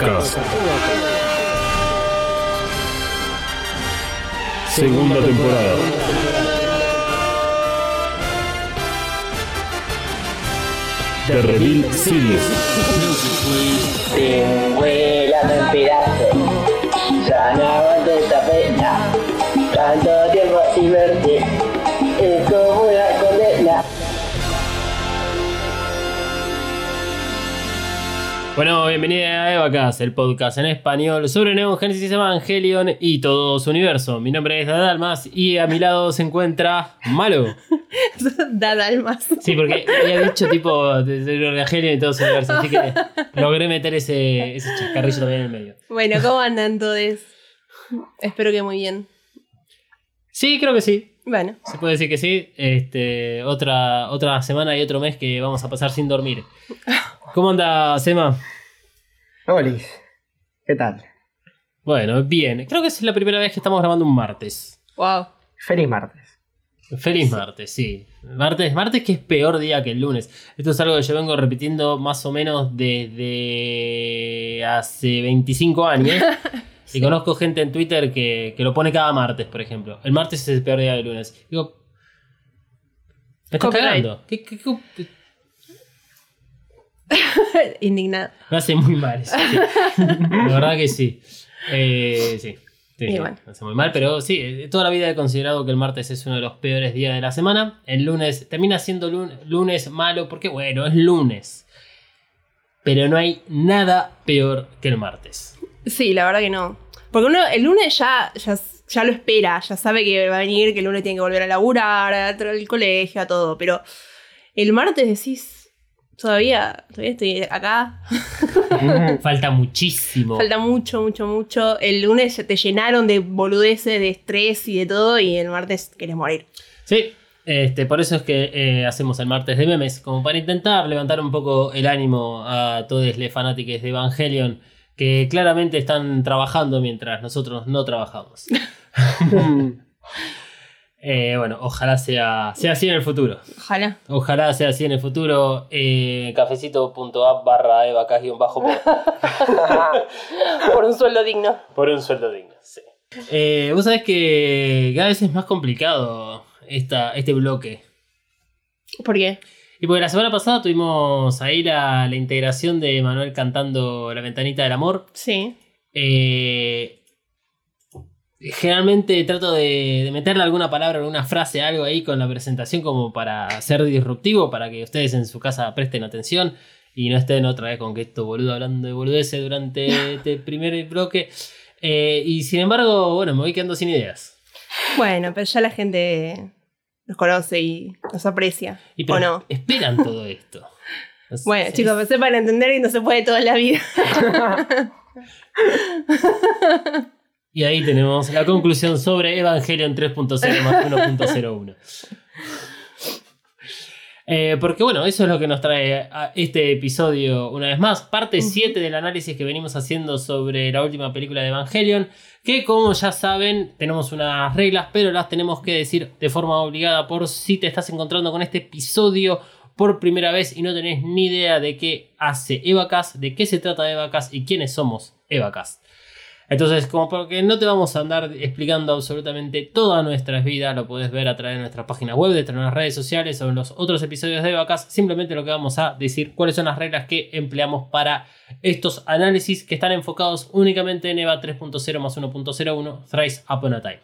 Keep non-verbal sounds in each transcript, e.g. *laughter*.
Evacast. Segunda temporada. The Reveal Series. Te vuelan en pedazos. Ya no aguanto esta pena. Bueno, bienvenida a Evacast, el podcast en español sobre Neon Genesis Evangelion y todo su universo. Mi nombre es Dadalmas y a mi lado se encuentra Malo. *laughs* da almas. Sí, porque había dicho tipo de de Evangelion y todo su universo, así que logré meter ese, ese chascarrillo también en el medio. Bueno, ¿cómo andan todos? Espero que muy bien. Sí, creo que sí. Bueno, Se puede decir que sí. Este, otra, otra semana y otro mes que vamos a pasar sin dormir. ¿Cómo anda, Sema? Olis, ¿qué tal? Bueno, bien. Creo que es la primera vez que estamos grabando un martes. wow. Feliz martes. Feliz martes, sí. Martes, martes que es peor día que el lunes. Esto es algo que yo vengo repitiendo más o menos desde hace 25 años. *laughs* Y conozco gente en Twitter que, que lo pone cada martes, por ejemplo. El martes es el peor día del lunes. Digo, me estás cagando. ¿Qué- qué- qué- *laughs* Indignada. Me hace muy mal eso. sí. *laughs* La verdad que sí. Eh, sí. Sí, Y bueno. hace muy mal, pero sí, eh, toda la vida he considerado que el martes es uno de los peores días de la semana. El lunes termina siendo lun- lunes malo porque, bueno, es lunes. Pero no hay nada peor que el martes. Sí, la verdad que no. Porque uno el lunes ya, ya, ya lo espera, ya sabe que va a venir, que el lunes tiene que volver a laburar, al colegio, a todo. Pero el martes decís, todavía, todavía estoy acá. *laughs* Falta muchísimo. Falta mucho, mucho, mucho. El lunes ya te llenaron de boludeces, de estrés y de todo, y el martes querés morir. Sí, este, por eso es que eh, hacemos el martes de memes, como para intentar levantar un poco el ánimo a todos los fanáticos de Evangelion que claramente están trabajando mientras nosotros no trabajamos. *laughs* *laughs* Eh, bueno, ojalá sea, sea así en el futuro. Ojalá. Ojalá sea así en el futuro. Eh, cafecito.app barra evacas-bajo por, *laughs* Por un sueldo digno. por un sueldo digno. sí. Eh, Vos sabés que cada vez es más complicado esta, este bloque. ¿Por qué? Y porque la semana pasada tuvimos ahí la, la integración de Manuel cantando La ventanita del amor. Sí. Eh, generalmente trato de, de meterle alguna palabra, alguna frase, algo ahí con la presentación como para ser disruptivo, para que ustedes en su casa presten atención y no estén otra vez con que esto boludo hablando de boludeces durante *laughs* este primer bloque. Eh, y sin embargo, bueno, me voy quedando sin ideas. Bueno, pero ya la gente nos conoce y nos aprecia. Y pero ¿O no? esperan todo esto. *laughs* Bueno, Es- chicos, pensé para entender que no se puede toda la vida. *laughs* Y ahí tenemos la conclusión sobre Evangelion 3.0 más 1.01. Eh, porque bueno, eso es lo que nos trae a este episodio una vez más. Parte 7 del análisis que venimos haciendo sobre la última película de Evangelion. Que como ya saben, tenemos unas reglas, pero las tenemos que decir de forma obligada por si te estás encontrando con este episodio por primera vez y no tenés ni idea de qué hace Evacast, de qué se trata Evacast y quiénes somos Evacast. Entonces, como porque no te vamos a andar explicando absolutamente toda nuestra vida, lo puedes ver a través de nuestras páginas web, de nuestras redes sociales o en los otros episodios de Vacas. Simplemente lo que vamos a decir cuáles son las reglas que empleamos para estos análisis que están enfocados únicamente en EVA 3.0 más 1.01 Thrice Upon a Time.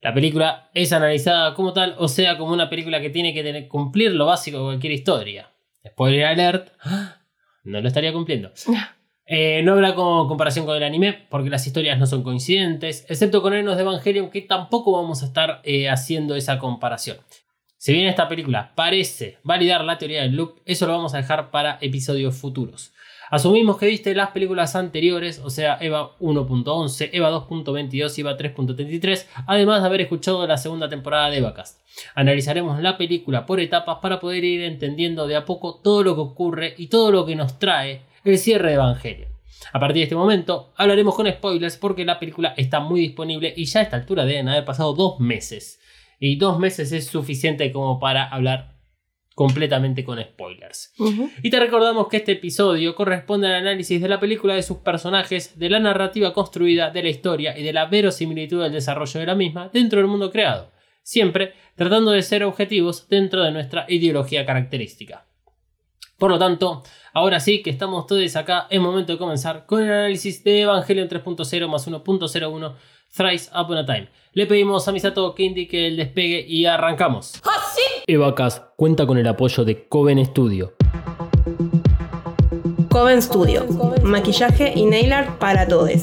La película es analizada como tal, o sea, como una película que tiene que cumplir lo básico de cualquier historia. Spoiler alert, no lo estaría cumpliendo. *laughs* Eh, no habrá como comparación con el anime porque las historias no son coincidentes, excepto con Enos de Evangelion que tampoco vamos a estar eh, haciendo esa comparación. Si bien esta película parece validar la teoría del loop, eso lo vamos a dejar para episodios futuros. Asumimos que viste las películas anteriores, o sea, EVA 1.11, EVA 2.22 y EVA 3.33, además de haber escuchado la segunda temporada de EVAcast. Analizaremos la película por etapas para poder ir entendiendo de a poco todo lo que ocurre y todo lo que nos trae el cierre de Evangelion. A partir de este momento hablaremos con spoilers porque la película está muy disponible y ya a esta altura deben haber pasado dos meses. Y dos meses es suficiente como para hablar completamente con spoilers. Y te recordamos que este episodio corresponde al análisis de la película, de sus personajes, de la narrativa construida, de la historia y de la verosimilitud del desarrollo de la misma dentro del mundo creado, siempre tratando de ser objetivos dentro de nuestra ideología característica. Por lo tanto, ahora sí que estamos todos acá, es momento de comenzar con el análisis de Evangelion 3.0 más 1.01 Thrice Upon a Time. Le pedimos a Misato que indique el despegue y arrancamos. Evacas cuenta con el apoyo de Coven Studio. Coven Studio. Maquillaje y nail art para todos.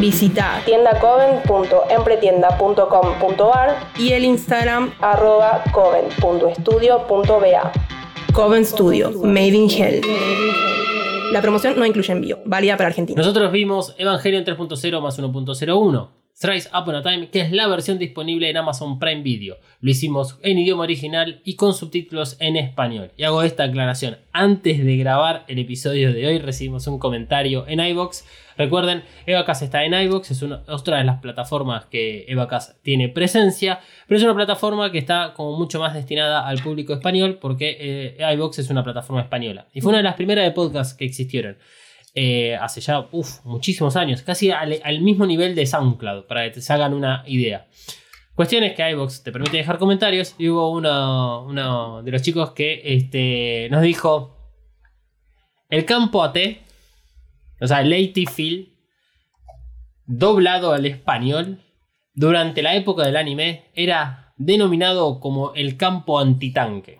Visita tiendacoven.empretienda.com.ar y el Instagram arroba coven.estudio.ba. Coven Studio, Made in Hell. La promoción no incluye envío, válida para Argentina. Nosotros vimos Evangelion 3.0 más 1.01. Thrice Upon a Time, que es la versión disponible en Amazon Prime Video. Lo hicimos en idioma original y con subtítulos en español. Y hago esta aclaración. Antes de grabar el episodio de hoy recibimos un comentario en iBox. Recuerden, Evacas está en iBox, es una, otra de las plataformas que Evacas tiene presencia, pero es una plataforma que está como mucho más destinada al público español porque eh, es una plataforma española. Y fue una de las primeras de podcast que existieron. Eh, hace ya muchísimos años, casi al, mismo nivel de SoundCloud, para que se hagan una idea. Cuestión es que iVoox te permite dejar comentarios y hubo uno, de los chicos que este, nos dijo el campo AT, o sea, el AT Field, doblado al español, durante la época del anime era denominado como el campo antitanque.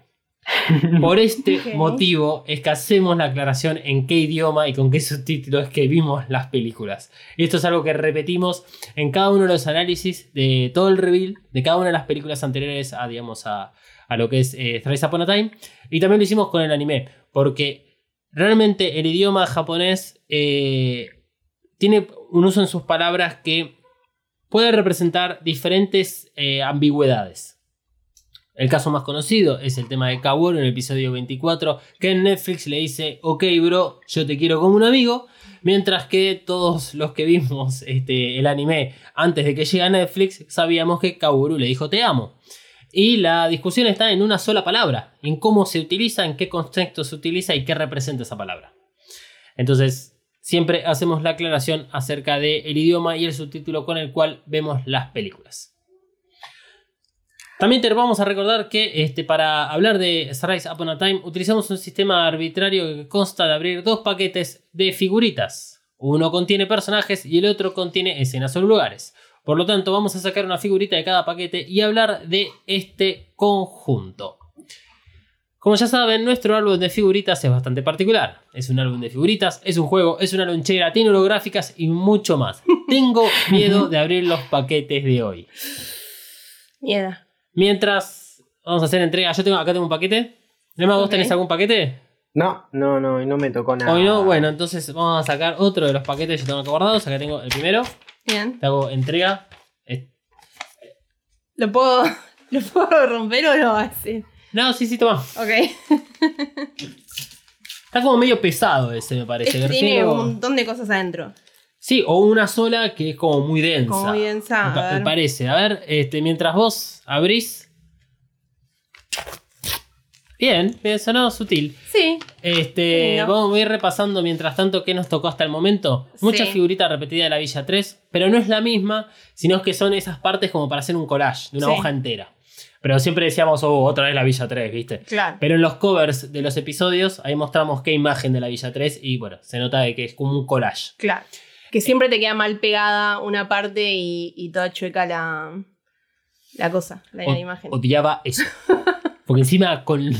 *laughs* Por este motivo es que hacemos la aclaración en qué idioma y con qué subtítulos que vimos las películas. Y esto es algo que repetimos en cada uno de los análisis de todo el reveal de cada una de las películas anteriores a, digamos, a, a lo que es eh, Thrice Upon a Time. Y también lo hicimos con el anime, porque realmente el idioma japonés eh, tiene un uso en sus palabras que puede representar diferentes eh, ambigüedades. El caso más conocido es el tema de Kaworu en el episodio 24, que en Netflix le dice, ok bro, yo te quiero como un amigo, mientras que todos los que vimos este, el anime antes de que llegue a Netflix sabíamos que Kaworu le dijo te amo. Y la discusión está en una sola palabra, en cómo se utiliza, en qué contexto se utiliza y qué representa esa palabra. Entonces, siempre hacemos la aclaración acerca del idioma y el subtítulo con el cual vemos las películas. También te vamos a recordar que este, para hablar de Rise Upon a Time utilizamos un sistema arbitrario que consta de abrir dos paquetes de figuritas. Uno contiene personajes y el otro contiene escenas o lugares. Por lo tanto, vamos a sacar una figurita de cada paquete y hablar de este conjunto. Como ya saben, nuestro álbum de figuritas es bastante particular. Es un álbum de figuritas, es un juego, es una lonchera, tiene holográficas y mucho más. *laughs* Tengo miedo de abrir los paquetes de hoy. Miedo. Mientras vamos a hacer entrega, yo tengo acá tengo un paquete. Nema, ¿vos Ok. tenés algún paquete? No, no, no, no me tocó nada. Hoy no, bueno, entonces vamos a sacar otro de los paquetes que yo tengo acá guardados. Acá tengo el primero. Bien. Te hago entrega. ¿Lo puedo, *laughs* ¿Lo puedo romper o no así? No, sí, sí, toma. Ok. Está como medio pesado ese, me parece. Tiene un montón de cosas adentro. Sí, o una sola que es como muy densa. Como muy densa, Me, a parece. A ver, este, mientras vos abrís. Bien, bien, sonó sutil. Sí. Este, Lindo. vamos a ir repasando mientras tanto qué nos tocó hasta el momento. Muchas Sí. figuritas repetidas de la Villa 3, pero no es la misma, sino que son esas partes como para hacer un collage de una Sí. hoja entera. Pero siempre decíamos, oh, otra vez la Villa 3, ¿viste? Claro. Pero en los covers de los episodios, ahí mostramos qué imagen de la Villa 3 y bueno, se nota de que es como un collage. Claro. Que siempre te queda mal pegada una parte y, y toda chueca la, la cosa, la, la O- imagen. Odiaba eso. Porque encima con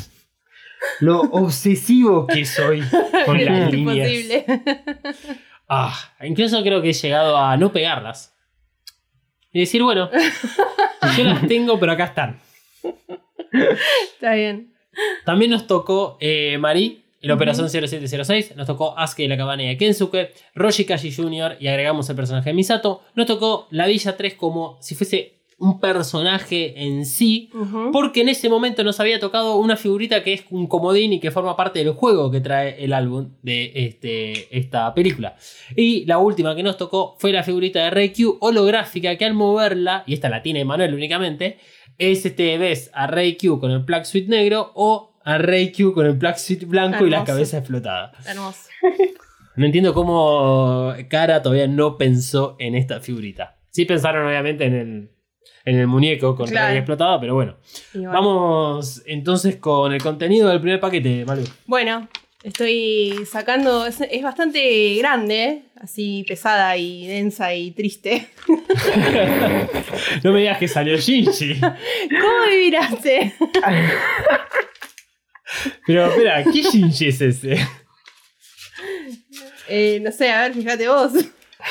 lo obsesivo *laughs* que soy con las Es líneas. imposible. Ah, incluso creo que he llegado a no pegarlas. Y decir, bueno, *laughs* yo las tengo, pero acá están. Está bien. También nos tocó eh, Marí, el Operación 0706, nos tocó Asuke y la cabaña de Kensuke, Roshi Kashi Jr. y agregamos el personaje de Misato. Nos tocó la Villa 3 como si fuese un personaje en sí, porque en ese momento nos había tocado una figurita que es un comodín y que forma parte del juego que trae el álbum de este, esta película. Y la última que nos tocó fue la figurita de Reikyu holográfica que al moverla, y esta la tiene Manuel únicamente, es este, ves a Reikyu con el Black Suit negro o a Reikyu con el Black Suit blanco y la cabeza explotada. Hermoso. No entiendo cómo Cara todavía no pensó en esta figurita. Sí pensaron obviamente en el, en el muñeco con Claro. Rey explotada, pero bueno. Vamos entonces con el contenido del primer paquete, Malu. Bueno, estoy sacando. Es, es bastante grande, así pesada y densa y triste. *laughs* No me digas que salió Shinji. *laughs* ¿Cómo vibraste? *laughs* Pero espera, ¿qué Shinji es ese? Eh, no sé, a ver, fíjate vos.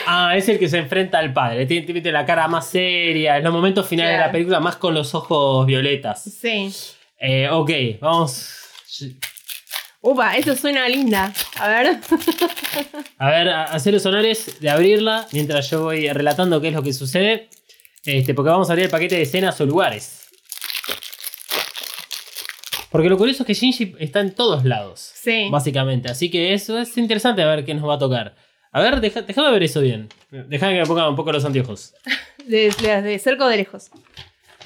Ah, es el que se enfrenta al padre. Tiene, tiene la cara más seria. En los momentos finales de la película, más con los ojos violetas. Sí. Eh, ok, vamos. Upa, esto suena linda. A ver. A ver, a- hacer los honores de abrirla mientras yo voy relatando qué es lo que sucede. Este, porque vamos a abrir el paquete de escenas o lugares. Porque lo curioso es que Shinji está en todos lados. Sí. Básicamente. Así que eso es interesante a ver qué nos va a tocar. A ver, deja- déjame ver eso bien. Déjame que me ponga un poco los anteojos. *laughs* De, de- de cerca o de lejos.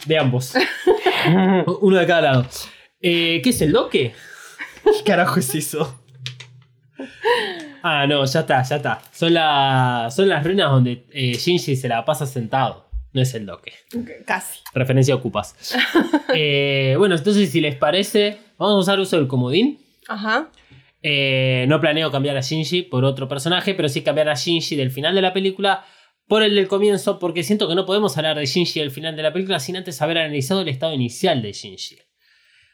De ambos. *laughs* Uno de cada lado. Eh, ¿Qué es el doque? ¿Qué carajo es eso? Ah, no, ya está, ya está. Son, la- son las ruinas donde eh, Shinji se la pasa sentado. No es el doque. Casi. Referencia a ocupas. *laughs* Eh, bueno, entonces, si les parece, vamos a usar uso del comodín. Ajá. Eh, no planeo cambiar a Shinji por otro personaje, pero sí cambiar a Shinji del final de la película por el del comienzo, porque siento que no podemos hablar de Shinji del final de la película sin antes haber analizado el estado inicial de Shinji.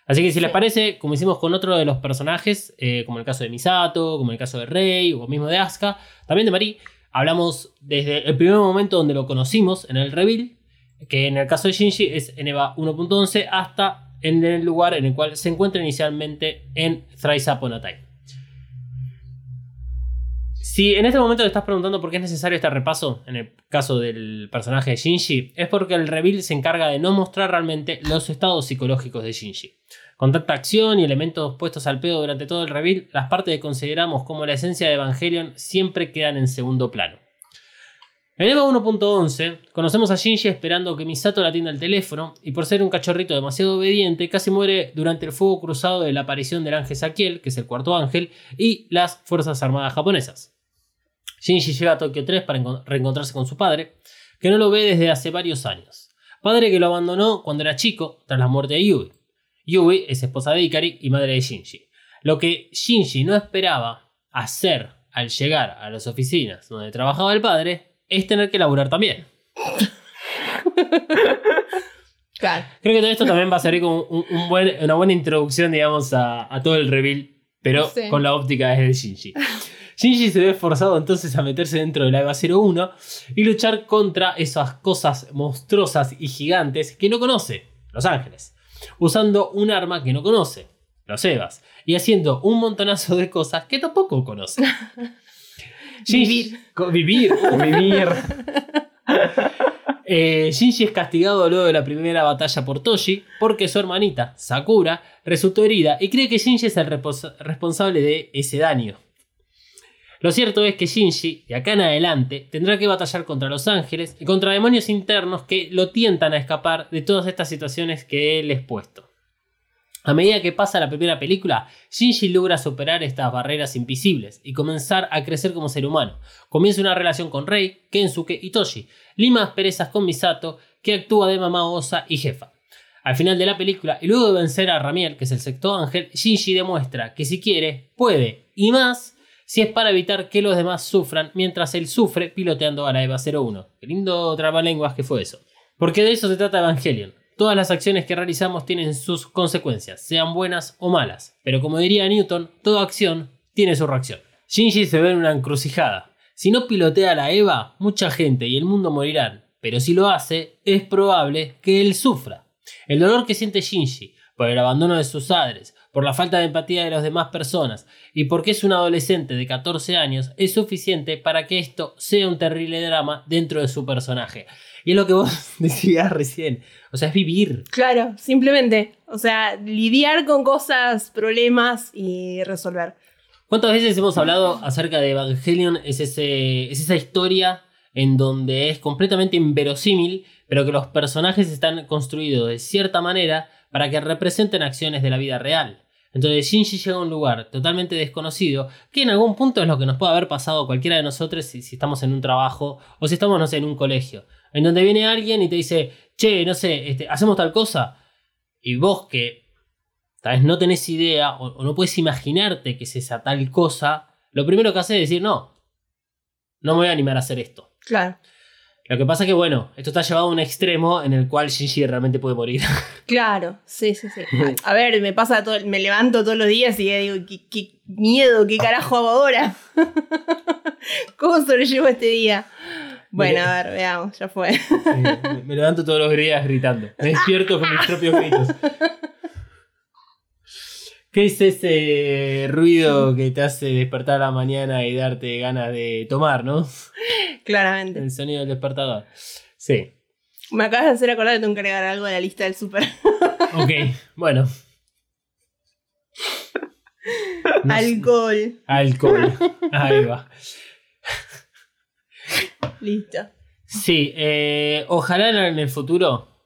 Así que si les parece, como hicimos con otro de los personajes, eh, como el caso de Misato, como el caso de Rei o mismo de Asuka, también de Mari, hablamos desde el primer momento donde lo conocimos en el reveal, que en el caso de Shinji es en EVA 1.11 hasta en el lugar en el cual se encuentra inicialmente en Thrice Upon. Si en este momento te estás preguntando por qué es necesario este repaso, en el caso del personaje de Shinji, es porque el reveal se encarga de no mostrar realmente los estados psicológicos de Shinji. Con tanta acción y elementos puestos al pedo durante todo el reveal, las partes que consideramos como la esencia de Evangelion siempre quedan en segundo plano. En EVA 1.11 conocemos a Shinji esperando que Misato le atienda el teléfono y por ser un cachorrito demasiado obediente casi muere durante el fuego cruzado de la aparición del ángel Sakiel, que es el cuarto ángel, y las Fuerzas Armadas japonesas. Shinji llega a Tokio 3 para encon- reencontrarse con su padre, que no lo ve desde hace varios años. Padre que lo abandonó cuando era chico tras la muerte de Yui. Yui es esposa de Ikari y madre de Shinji. Lo que Shinji no esperaba hacer al llegar a las oficinas donde trabajaba el padre es tener que laburar también. Claro. Creo que todo esto también va a servir como un- un buen- una buena introducción, digamos, a, a todo el reveal, pero Sí. con la óptica desde Shinji. Shinji se ve forzado entonces a meterse dentro de la EVA 01 y luchar contra esas cosas monstruosas y gigantes que no conoce, Los Ángeles, usando un arma que no conoce, los EVAs, y haciendo un montonazo de cosas que tampoco conoce. *laughs* Co- Vivir. *laughs* Vivir. *laughs* Eh, Shinji es castigado luego de la primera batalla por Toshi porque su hermanita, Sakura, resultó herida y cree que Shinji es el responsable de ese daño. Lo cierto es que Shinji, de acá en adelante, tendrá que batallar contra los ángeles y contra demonios internos que lo tientan a escapar de todas estas situaciones que él es puesto. A medida que pasa la primera película, Shinji logra superar estas barreras invisibles y comenzar a crecer como ser humano. Comienza una relación con Rei, Kensuke y Toshi, lima asperezas con Misato, que actúa de mamá osa y jefa. Al final de la película, y luego de vencer a Ramiel, que es el sexto ángel, Shinji demuestra que si quiere, puede, y más, si es para evitar que los demás sufran mientras él sufre piloteando a la EVA 01. Qué lindo trabalenguas que fue eso. Porque de eso se trata Evangelion. Todas las acciones que realizamos tienen sus consecuencias, sean buenas o malas. Pero como diría Newton, toda acción tiene su reacción. Shinji se ve en una encrucijada. Si no pilotea la EVA, mucha gente y el mundo morirán. Pero si lo hace, es probable que él sufra. El dolor que siente Shinji por el abandono de sus padres, por la falta de empatía de las demás personas y porque es un adolescente de 14 años, es suficiente para que esto sea un terrible drama dentro de su personaje. Y es lo que vos *laughs* decías recién. O sea, es vivir. Claro, simplemente. O sea, lidiar con cosas, problemas y resolver. ¿Cuántas veces hemos hablado acerca de Evangelion? Es, ese, es esa historia en donde es completamente inverosímil, pero que los personajes están construidos de cierta manera para que representen acciones de la vida real. Entonces Shinji llega a un lugar totalmente desconocido, que en algún punto es lo que nos puede haber pasado cualquiera de nosotros si, estamos en un trabajo o si estamos, no sé, en un colegio, en donde viene alguien y te dice, che, no sé, este, hacemos tal cosa, y vos que tal vez no tenés idea o, o no puedes imaginarte que es esa tal cosa, lo primero que haces es decir, no, no me voy a animar a hacer esto. Claro. Lo que pasa que, bueno, esto está llevado a un extremo en el cual Shinji realmente puede morir. *laughs* Claro, sí, sí, sí. *laughs* A ver, me pasa todo, me levanto todos los días y digo, qué, qué miedo, qué carajo hago ahora. *laughs* ¿Cómo sobrellevo este día? Bueno, a ver, veamos, ya fue. Sí, me levanto todos los días gritando. Me despierto con mis propios gritos. ¿Qué es ese ruido que te hace despertar a la mañana y darte ganas de tomar, no? Claramente. El sonido del despertador. Sí. Me acabas de hacer acordar que tengo que agregar algo a la lista del súper. *laughs* Ok, bueno. No *laughs* sé. Alcohol. Alcohol. Ahí va. Listo. Sí, eh, ojalá en el futuro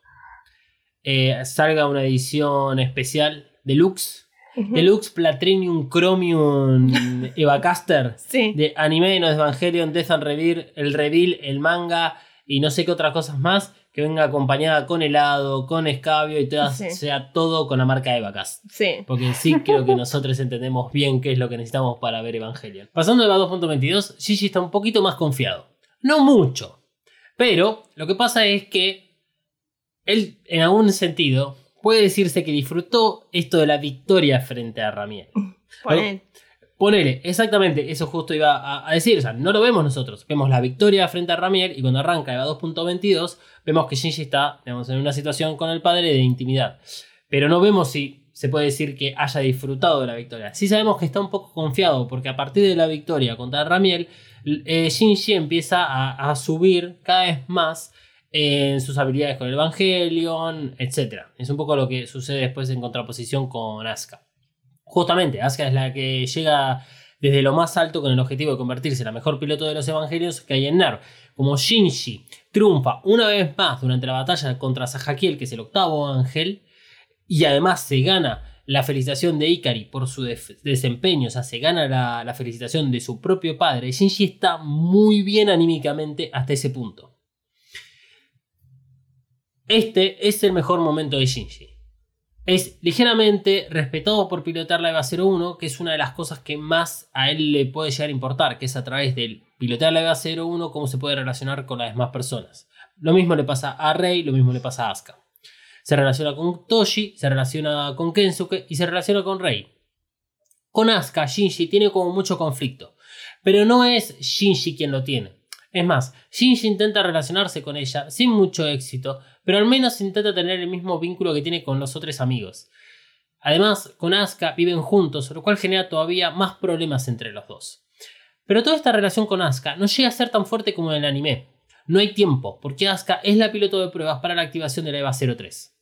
eh, salga una edición especial deluxe. Deluxe Platinum Chromium *laughs* Evacaster Sí. de anime, no Evangelion, Death and Reveal, el reveal, el manga y no sé qué otras cosas más que venga acompañada con helado, con escabio y toda- Sí. sea todo con la marca Evacast. Sí. Porque sí creo que nosotros entendemos bien qué es lo que necesitamos para ver Evangelion. Pasando a la 2.22, Gigi está un poquito más confiado. No mucho. Pero lo que pasa es que él, en algún sentido, puede decirse que disfrutó esto de la victoria frente a Ramiel. Ponen. Ponele, exactamente, eso justo iba a, a decir. O sea, no lo vemos nosotros. Vemos la victoria frente a Ramiel y cuando arranca Eva 2.22, vemos que Shinji está digamos, en una situación con el padre de intimidad. Pero no vemos si se puede decir que haya disfrutado de la victoria. Sí sabemos que está un poco confiado porque a partir de la victoria contra Ramiel, eh, Shinji empieza a, a subir cada vez más en sus habilidades con el Evangelion, etc. Es un poco lo que sucede después en contraposición con Asuka. Justamente, Asuka es la que llega desde lo más alto con el objetivo de convertirse en la mejor piloto de los Evangelios que hay en NERV. Como Shinji triunfa una vez más durante la batalla contra Sahakiel, que es el octavo ángel, y además se gana la felicitación de Ikari por su desempeño, o sea, se gana la felicitación de su propio padre, Shinji está muy bien anímicamente hasta ese punto. Este es el mejor momento de Shinji. Es ligeramente respetado por pilotar la EVA 01, que es una de las cosas que más a él le puede llegar a importar, que es a través del pilotar la EVA 01 cómo se puede relacionar con las demás personas. Lo mismo le pasa a Rei, lo mismo le pasa a Asuka. Se relaciona con Toshi, se relaciona con Kensuke y se relaciona con Rei. Con Asuka, Shinji tiene como mucho conflicto, pero no es Shinji quien lo tiene. Es más, Shinji intenta relacionarse con ella sin mucho éxito, pero al menos intenta tener el mismo vínculo que tiene con los otros amigos. Además, con Asuka viven juntos, lo cual genera todavía más problemas entre los dos. Pero toda esta relación con Asuka no llega a ser tan fuerte como en el anime. No hay tiempo, porque Asuka es la piloto de pruebas para la activación de la EVA 03.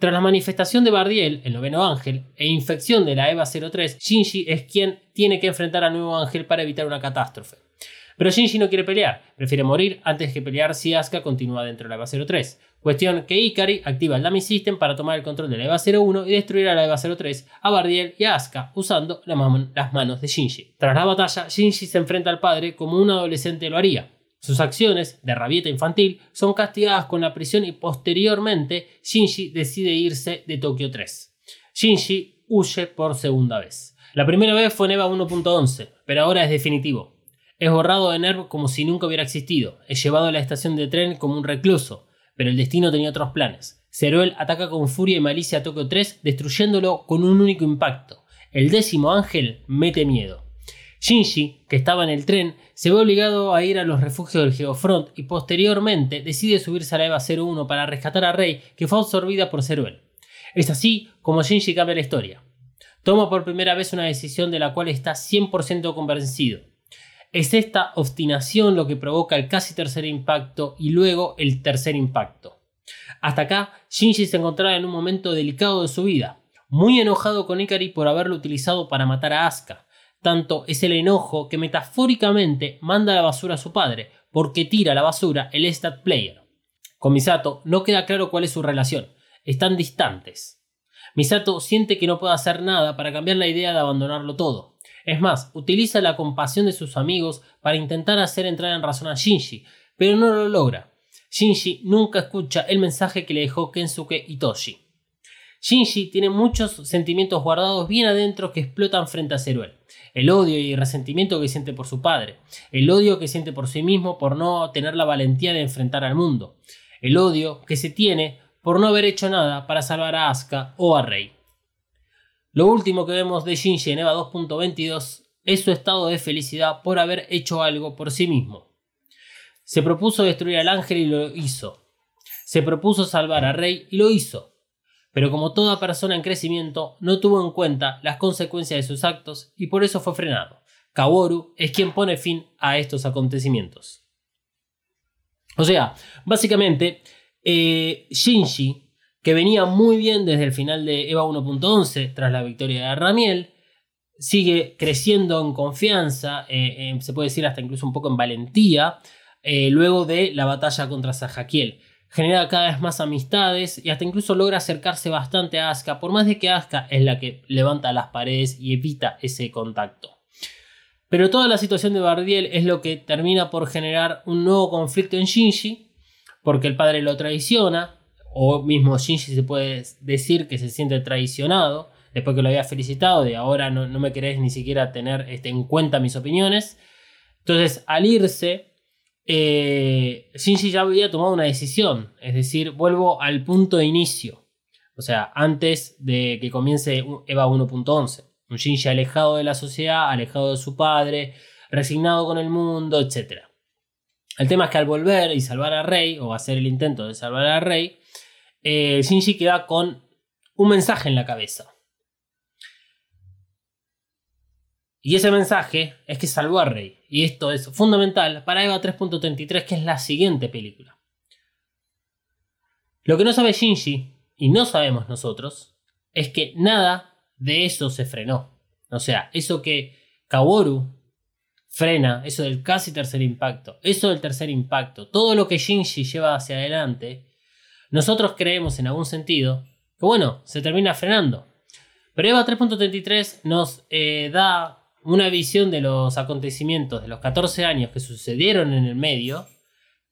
Tras la manifestación de Bardiel, el noveno ángel, e infección de la EVA 03, Shinji es quien tiene que enfrentar al nuevo ángel para evitar una catástrofe. Pero Shinji no quiere pelear, prefiere morir antes que pelear si Asuka continúa dentro de la EVA 03. Cuestión que Ikari activa el Dummy System para tomar el control de la EVA 01 y destruir a la EVA 03, a Bardiel y a Asuka usando las manos de Shinji. Tras la batalla, Shinji se enfrenta al padre como un adolescente lo haría. Sus acciones, de rabieta infantil, son castigadas con la prisión y posteriormente Shinji decide irse de Tokio 3. Shinji huye por segunda vez. La primera vez fue en EVA 1.11, pero ahora es definitivo. Es borrado de NERV como si nunca hubiera existido. Es llevado a la estación de tren como un recluso, pero el destino tenía otros planes. Zeruel ataca con furia y malicia a Tokio 3, destruyéndolo con un único impacto. El décimo ángel mete miedo. Shinji, que estaba en el tren, se ve obligado a ir a los refugios del Geofront y posteriormente decide subirse a la EVA 01 para rescatar a Rei, que fue absorbida por Zeruel. Es así como Shinji cambia la historia. toma por primera vez una decisión de la cual está 100% convencido. Es esta obstinación lo que provoca el casi tercer impacto y luego el tercer impacto. Hasta acá, Shinji se encontraba en un momento delicado de su vida, muy enojado con Ikari por haberlo utilizado para matar a Asuka. Tanto es el enojo que metafóricamente manda a la basura a su padre, porque tira a la basura el stat player. Con Misato no queda claro cuál es su relación, están distantes. Misato siente que no puede hacer nada para cambiar la idea de abandonarlo todo. Es más, utiliza la compasión de sus amigos para intentar hacer entrar en razón a Shinji, pero no lo logra. Shinji nunca escucha el mensaje que le dejó Kensuke Itoshi. Shinji tiene muchos sentimientos guardados bien adentro que explotan frente a Zeruel. El odio y el resentimiento que siente por su padre. El odio que siente por sí mismo por no tener la valentía de enfrentar al mundo. El odio que se tiene por no haber hecho nada para salvar a Asuka o a Rei. Lo último que vemos de Shinji en EVA 2.22 es su estado de felicidad por haber hecho algo por sí mismo. Se propuso destruir al ángel y lo hizo. Se propuso salvar a Rey y lo hizo. Pero como toda persona en crecimiento, no tuvo en cuenta las consecuencias de sus actos y por eso fue frenado. Kaworu es quien pone fin a estos acontecimientos. O sea, básicamente, eh, Shinji que venía muy bien desde el final de EVA 1.11 tras la victoria de Ramiel, sigue creciendo en confianza, eh, se puede decir hasta incluso un poco en valentía, eh, luego de la batalla contra Sajakiel. Genera cada vez más amistades y hasta incluso logra acercarse bastante a Asuka, por más de que Asuka es la que levanta las paredes y evita ese contacto. Pero toda la situación de Bardiel es lo que termina por generar un nuevo conflicto en Shinji, porque el padre lo traiciona, o mismo Shinji se puede decir que se siente traicionado después que lo había felicitado de ahora no, me querés ni siquiera tener este, en cuenta mis opiniones. Entonces, al irse, eh, Shinji ya había tomado una decisión, es decir, vuelvo al punto de inicio, o sea, antes de que comience EVA 1.11. Un Shinji alejado de la sociedad, alejado de su padre, resignado con el mundo, etc. El tema es que al volver y salvar a Rey, o hacer el intento de salvar a Rey, eh, Shinji queda con un mensaje en la cabeza. Y ese mensaje es que salvó a Rey. Y esto es fundamental para Eva 3.33, que es la siguiente película. Lo que no sabe Shinji, y no sabemos nosotros, es que nada de eso se frenó. O sea, eso que Kaworu frena, eso del casi tercer impacto, eso del tercer impacto, todo lo que Shinji lleva hacia adelante, nosotros creemos en algún sentido que, bueno, se termina frenando. Pero EVA 3.33 nos eh, da una visión de los acontecimientos de los 14 años que sucedieron en el medio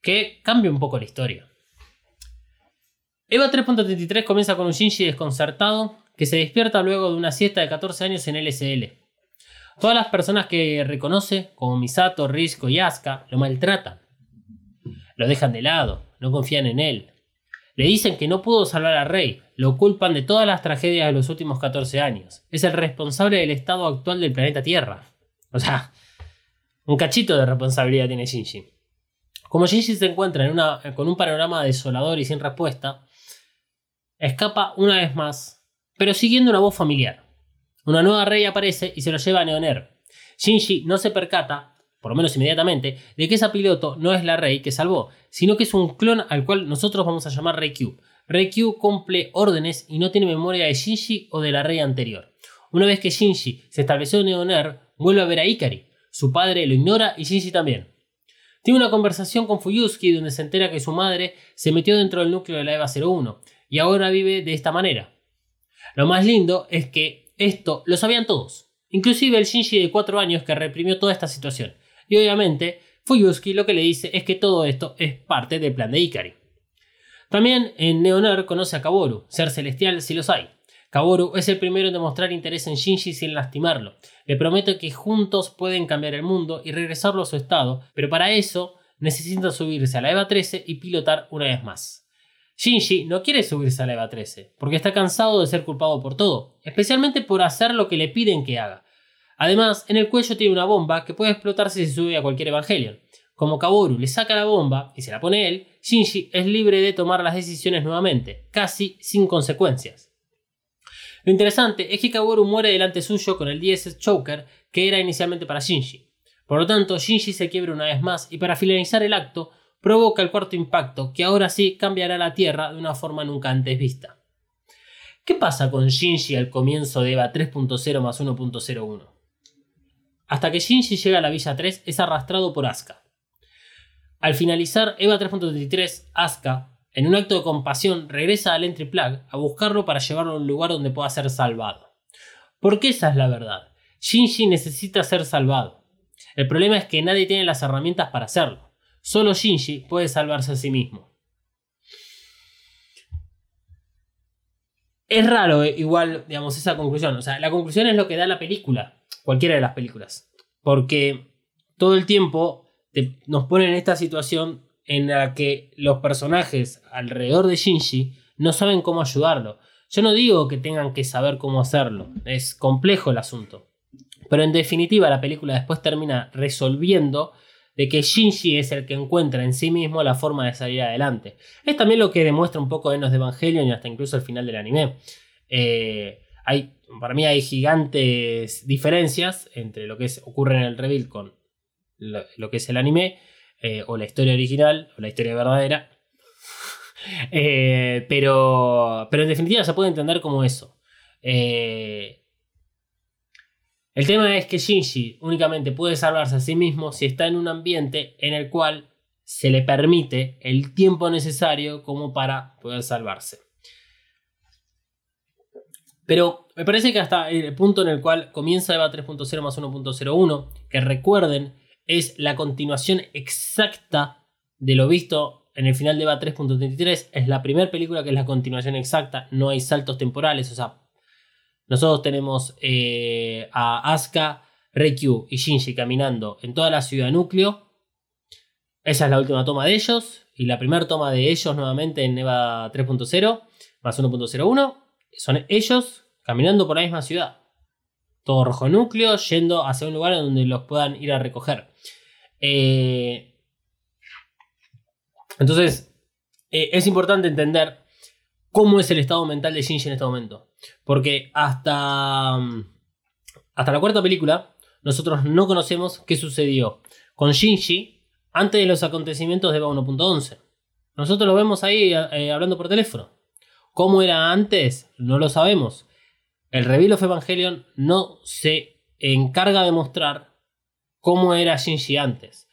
que cambia un poco la historia. EVA 3.33 comienza con un Shinji desconcertado que se despierta luego de una siesta de 14 años en LSL. Todas las personas que reconoce, como Misato, Risco y Asuka, lo maltratan. Lo dejan de lado, no confían en él, le dicen que no pudo salvar a Rey, lo culpan de todas las tragedias de los últimos 14 años. Es el responsable del estado actual del planeta Tierra. O sea, un cachito de responsabilidad tiene Shinji. Como Shinji se encuentra con un panorama desolador y sin respuesta, escapa una vez más, pero siguiendo una voz familiar. Una nueva rey aparece y se lo lleva a Neoner. Shinji no se percata por lo menos inmediatamente, de que esa piloto no es la Rey que salvó, sino que es un clon al cual nosotros vamos a llamar Rey Q. Rey Q cumple órdenes y no tiene memoria de Shinji o de la Rey anterior. Una vez que Shinji se estableció en Neoner, vuelve a ver a Ikari. Su padre lo ignora y Shinji también. Tiene una conversación con Fuyusuki donde se entera que su madre se metió dentro del núcleo de la EVA 01 y ahora vive de esta manera. Lo más lindo es que esto lo sabían todos, inclusive el Shinji de 4 años que reprimió toda esta situación. Y obviamente, Fuyusuki lo que le dice es que todo esto es parte del plan de Ikari. También en Neoner conoce a Kaboru, ser celestial si los hay. Kaboru es el primero en demostrar interés en Shinji sin lastimarlo. Le promete que juntos pueden cambiar el mundo y regresarlo a su estado, pero para eso necesita subirse a la EVA 13 y pilotar una vez más. Shinji no quiere subirse a la EVA 13, porque está cansado de ser culpado por todo, especialmente por hacer lo que le piden que haga. Además, en el cuello tiene una bomba que puede explotar si sube a cualquier Evangelion. Como Kaboru le saca la bomba y se la pone él, Shinji es libre de tomar las decisiones nuevamente, casi sin consecuencias. Lo interesante es que Kaworu muere delante suyo con el DSS Choker que era inicialmente para Shinji. Por lo tanto, Shinji se quiebra una vez más y para finalizar el acto provoca el cuarto impacto que ahora sí cambiará la Tierra de una forma nunca antes vista. ¿Qué pasa con Shinji al comienzo de EVA 3.0 más 1.01? Hasta que Shinji llega a la Villa 3 es arrastrado por Asuka. Al finalizar EVA 3.33, Asuka, en un acto de compasión, regresa al Entry Plug a buscarlo para llevarlo a un lugar donde pueda ser salvado. Porque esa es la verdad. Shinji necesita ser salvado. El problema es que nadie tiene las herramientas para hacerlo. Solo Shinji puede salvarse a sí mismo. Es raro, eh, igual, digamos, esa conclusión. O sea, la conclusión es lo que da la película, cualquiera de las películas. Porque todo el tiempo nos ponen en esta situación en la que los personajes alrededor de Shinji no saben cómo ayudarlo. Yo no digo que tengan que saber cómo hacerlo, es complejo el asunto. Pero en definitiva la película después termina resolviendo de que Shinji es el que encuentra en sí mismo la forma de salir adelante. Es también lo que demuestra un poco Enos de Evangelion y hasta incluso el final del anime. Eh, hay, para mí hay gigantes diferencias entre lo que ocurre en el reveal con lo, que es el anime, eh, o la historia original, o la historia verdadera. *laughs* Eh, pero, pero en definitiva se puede entender como eso. Eh, el tema es que Shinji únicamente puede salvarse a sí mismo si está en un ambiente en el cual se le permite el tiempo necesario como para poder salvarse. Pero me parece que hasta el punto en el cual comienza EVA 3.0 más 1.01, que recuerden, es la continuación exacta de lo visto en el final de EVA 3.33. Es la primera película que es la continuación exacta, no hay saltos temporales, o sea, nosotros tenemos eh, a Asuka, Reikyu y Shinji caminando en toda la ciudad núcleo. Esa es la última toma de ellos. Y la primera toma de ellos nuevamente en EVA 3.0 más 1.01 son ellos caminando por la misma ciudad. Todo rojo núcleo, yendo hacia un lugar donde los puedan ir a recoger. Eh, entonces, eh, es importante entender cómo es el estado mental de Shinji en este momento. Porque hasta, mm, hasta la cuarta película, nosotros no conocemos qué sucedió con Shinji antes de los acontecimientos de EVA 1.11. Nosotros lo vemos ahí eh, hablando por teléfono. ¿Cómo era antes? No lo sabemos. El Reveal of Evangelion no se encarga de mostrar cómo era Shinji antes.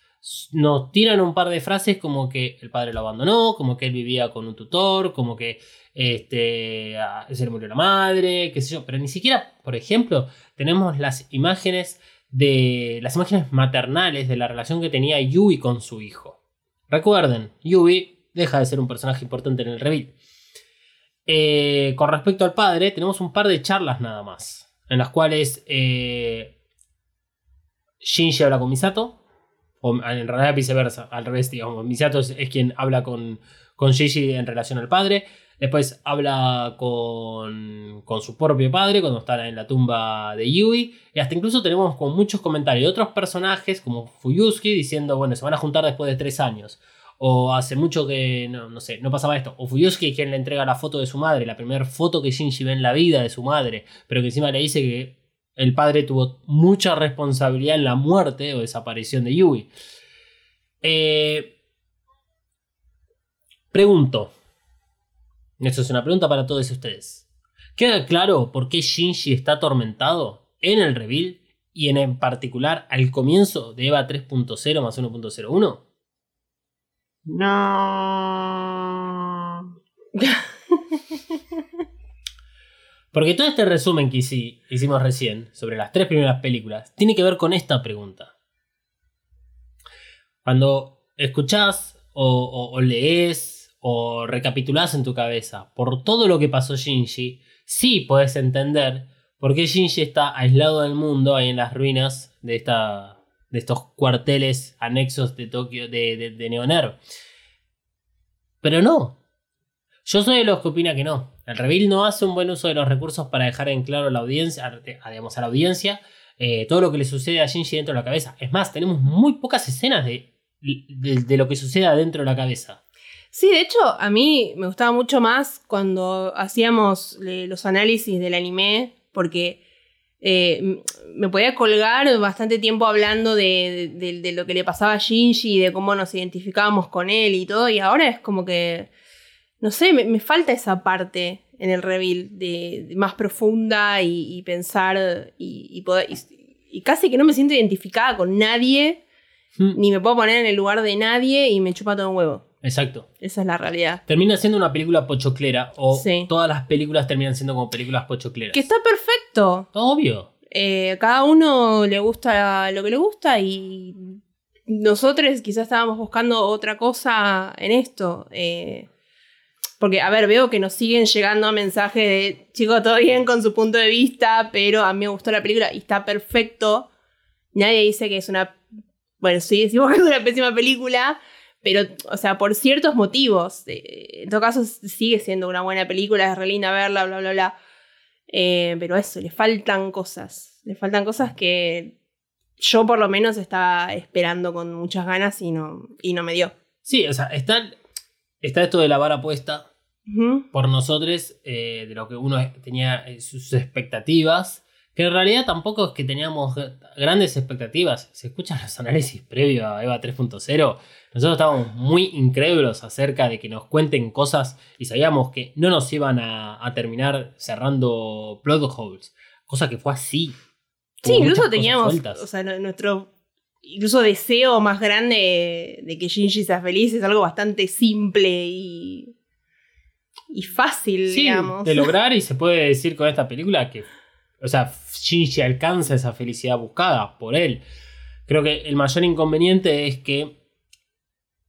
Nos tiran un par de frases como que el padre lo abandonó, como que él vivía con un tutor, como que este, se le murió la madre, qué sé yo. Pero ni siquiera, por ejemplo, tenemos las imágenes de las imágenes maternales de la relación que tenía Yui con su hijo. Recuerden, Yui deja de ser un personaje importante en el reveal. Eh, con respecto al padre, tenemos un par de charlas nada más. En las cuales eh, Shinji habla con Misato. O en realidad viceversa, al revés, digamos. Misato es, quien habla con, con Shinji en relación al padre. Después habla con, con su propio padre cuando está en la tumba de Yui. Y hasta incluso tenemos con muchos comentarios de otros personajes como Fuyusuki diciendo, bueno, se van a juntar después de tres años. O hace mucho que, no, no sé, no pasaba esto. O Fuyusuki es quien le entrega la foto de su madre, la primera foto que Shinji ve en la vida de su madre. Pero que encima le dice que el padre tuvo mucha responsabilidad en la muerte o desaparición de Yui. Eh, pregunto. Esto es una pregunta para todos ustedes. ¿Queda claro por qué Shinji está atormentado en el reveal y en, en particular al comienzo de EVA 3.0 más 1.01? No. *laughs* Porque todo este resumen que hici- hicimos recién sobre las tres primeras películas tiene que ver con esta pregunta. Cuando escuchás o, o- o lees o recapitulás en tu cabeza por todo lo que pasó Shinji, sí puedes entender por qué Shinji está aislado del mundo ahí en las ruinas de, esta, de estos cuarteles anexos de Tokio, de, de, de Neonerv. Pero no, yo soy de los que opina que no. El reveal no hace un buen uso de los recursos para dejar en claro a la audiencia, a, a- la audiencia eh, todo lo que le sucede a Shinji dentro de la cabeza. Es más, tenemos muy pocas escenas de, de, de lo que sucede adentro de la cabeza. Sí, de hecho, a mí me gustaba mucho más cuando hacíamos eh, los análisis del anime, porque eh, me podía colgar bastante tiempo hablando de, de- de lo que le pasaba a Shinji y de cómo nos identificábamos con él y todo, y ahora es como que, no sé, me, me falta esa parte en el reveal de, de más profunda y, y pensar y, y poder... y- y casi que no me siento identificada con nadie, Mm, ni me puedo poner en el lugar de nadie y me chupa todo un huevo. Exacto. Esa es la realidad. Termina siendo una película pochoclera. O Sí. todas las películas terminan siendo como películas pochocleras. Que está perfecto. Obvio. Eh, cada uno le gusta lo que le gusta y nosotros quizás estábamos buscando otra cosa en esto. eh, porque, a ver, veo que nos siguen llegando mensajes de, chicos, todo bien con su punto de vista, pero a mí me gustó la película y está perfecto. Nadie dice que es una... Bueno, sí, decimos que es una pésima película, pero, o sea, por ciertos motivos. eh, en todo caso, sigue siendo una buena película, es re linda verla, bla, bla, bla. Eh, pero eso, le faltan cosas. Le faltan cosas que yo por lo menos estaba esperando con muchas ganas y no, y no me dio. Sí, o sea, está, está esto de la vara puesta por nosotros, eh, de lo que uno tenía sus expectativas, que en realidad tampoco es que teníamos grandes expectativas. Se escuchan los análisis previos a EVA 3.0, nosotros estábamos muy incrédulos acerca de que nos cuenten cosas y sabíamos que no nos iban a, a terminar cerrando plot holes, cosa que fue así. Sí, incluso teníamos, o sea, nuestro incluso deseo más grande de que Shinji sea feliz es algo bastante simple y, y fácil, Sí, digamos. de lograr y se puede decir con esta película que, o sea, Shinji alcanza esa felicidad buscada por él. Creo que el mayor inconveniente es que,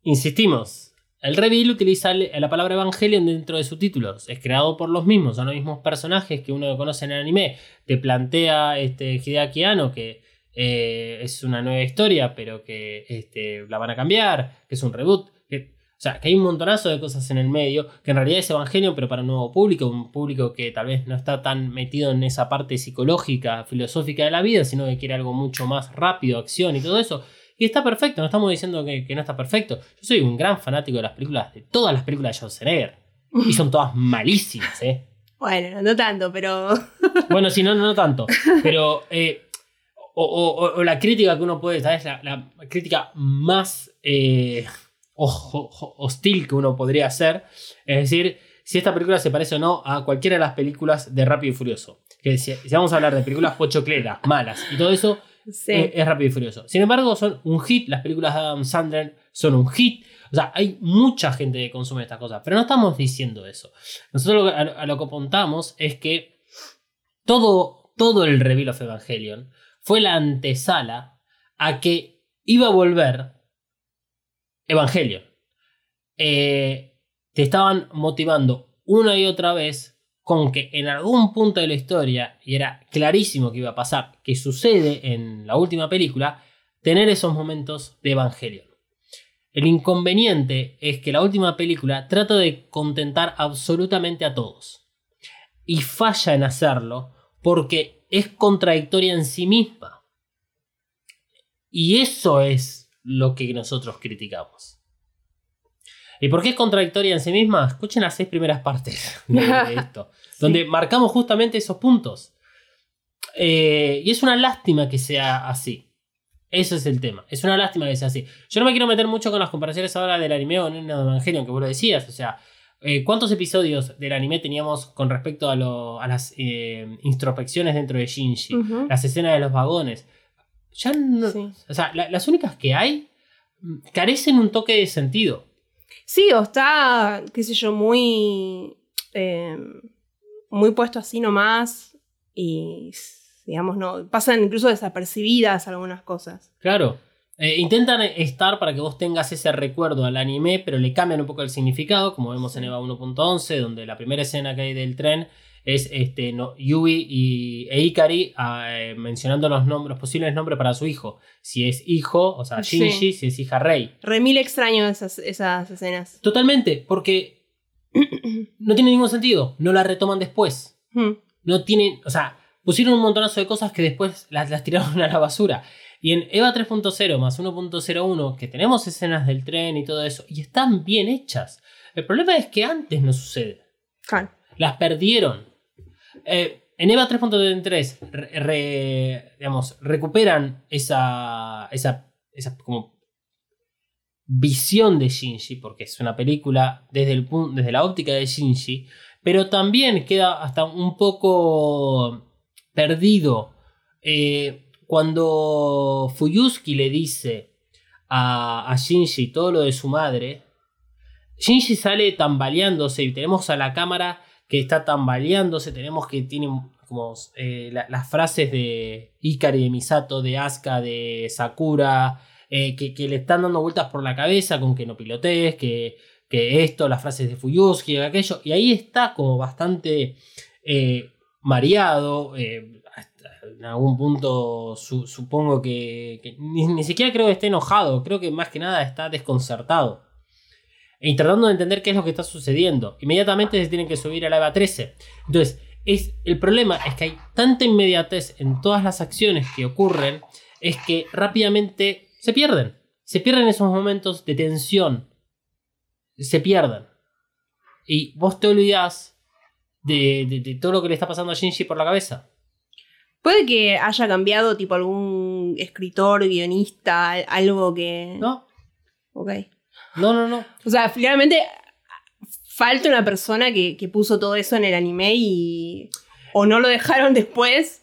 insistimos, el reveal utiliza la palabra Evangelion dentro de sus títulos. Es creado por los mismos, son los mismos personajes que uno conoce en el anime. Te plantea este Hideaki Anno que eh, es una nueva historia, pero que este, la van a cambiar, que es un reboot. O sea, que hay un montonazo de cosas en el medio, que en realidad es Evangelion, pero para un nuevo público, un público que tal vez no está tan metido en esa parte psicológica, filosófica de la vida, sino que quiere algo mucho más rápido, acción y todo eso. Y está perfecto, no estamos diciendo que, que no está perfecto. Yo soy un gran fanático de las películas, de todas las películas de Schwarzenegger. Y son todas malísimas, ¿eh? *laughs* Bueno, no tanto, pero. *laughs* Bueno, sí, no, no, tanto. Pero. eh, o, o- o la crítica que uno puede. ¿Sabes? La, la crítica más eh, hostil que uno podría hacer. Es decir, si esta película se parece o no a cualquiera de las películas de Rápido y Furioso. Que si, si vamos a hablar de películas pochocleras, malas y todo eso, Sí. es Rápido y Furioso. Sin embargo, son un hit. Las películas de Adam Sandler son un hit. O sea, hay mucha gente que consume estas cosas. Pero no estamos diciendo eso. Nosotros a lo que apuntamos es que todo, todo el reveal of Evangelion fue la antesala a que iba a volver Evangelion. Eh, te estaban motivando una y otra vez con que en algún punto de la historia, y era clarísimo que iba a pasar, que sucede en la última película, tener esos momentos de Evangelion. El inconveniente es que la última película trata de contentar absolutamente a todos. Y falla en hacerlo porque es contradictoria en sí misma. Y eso es lo que nosotros criticamos. ¿Y por qué es contradictoria en sí misma? Escuchen las seis primeras partes *laughs* de, *laughs* esto, donde marcamos justamente esos puntos. Eh, y es una lástima que sea así. Eso es el tema. Es una lástima que sea así. Yo no me quiero meter mucho con las comparaciones ahora del anime o en Evangelion, que vos lo decías. O sea, eh, ¿cuántos episodios del anime teníamos con respecto a, lo- a las eh, introspecciones dentro de Shinji? Las escenas de los vagones. Ya no. Sí. O sea, la- las únicas que hay mm, carecen un toque de sentido. Sí, o está, qué sé yo, muy. eh, muy puesto así nomás. Y. digamos, no. Pasan incluso desapercibidas algunas cosas. Claro. Eh, intentan estar para que vos tengas ese recuerdo al anime, pero le cambian un poco el significado, como vemos en EVA 1.11, donde la primera escena que hay del tren es este, no, Yui y, e Ikari ah, eh, mencionando los nombres, posibles nombres para su hijo. Si es hijo, o sea, Sí. Shinji, si es hija Rei. Remil extraño esas, esas escenas. Totalmente, porque *clears throat* no tiene ningún sentido. No la retoman después. Hmm. No tienen, o sea, pusieron un montonazo de cosas que después las, las tiraron *laughs* a la basura. Y en EVA 3.0 más 1.01, que tenemos escenas del tren y todo eso, y están bien hechas. El problema es que antes no sucede. Claro. Las perdieron. Eh, en EVA 3.3, re- re- digamos, recuperan esa, esa, esa como visión de Shinji, porque es una película desde, el, desde la óptica de Shinji, pero también queda hasta un poco perdido eh, cuando Fuyusuki le dice a, a Shinji todo lo de su madre. Shinji sale tambaleándose y tenemos a la cámara que está tambaleándose, tenemos que tiene como eh, la- las frases de Ikari, de Misato, de Asuka, de Sakura, eh, que, le están dando vueltas por la cabeza con que no pilotees, que, que esto, las frases de Fuyusuki, aquello, y ahí está como bastante eh, mareado, hasta en algún punto su- supongo que, que ni, ni siquiera creo que esté enojado, creo que más que nada está desconcertado. Y tratando de entender qué es lo que está sucediendo. Inmediatamente se tienen que subir a la EVA 13. Entonces, es, el problema es que hay tanta inmediatez en todas las acciones que ocurren, es que rápidamente se pierden. Se pierden esos momentos de tensión. Se pierden. Y vos te olvidás de, de- de todo lo que le está pasando a Shinji por la cabeza. Puede que haya cambiado, tipo, algún escritor, guionista, al- algo que. ¿No? Ok. No, no, no. O sea, finalmente falta una persona que, que puso todo eso en el anime y. O no lo dejaron *laughs* después,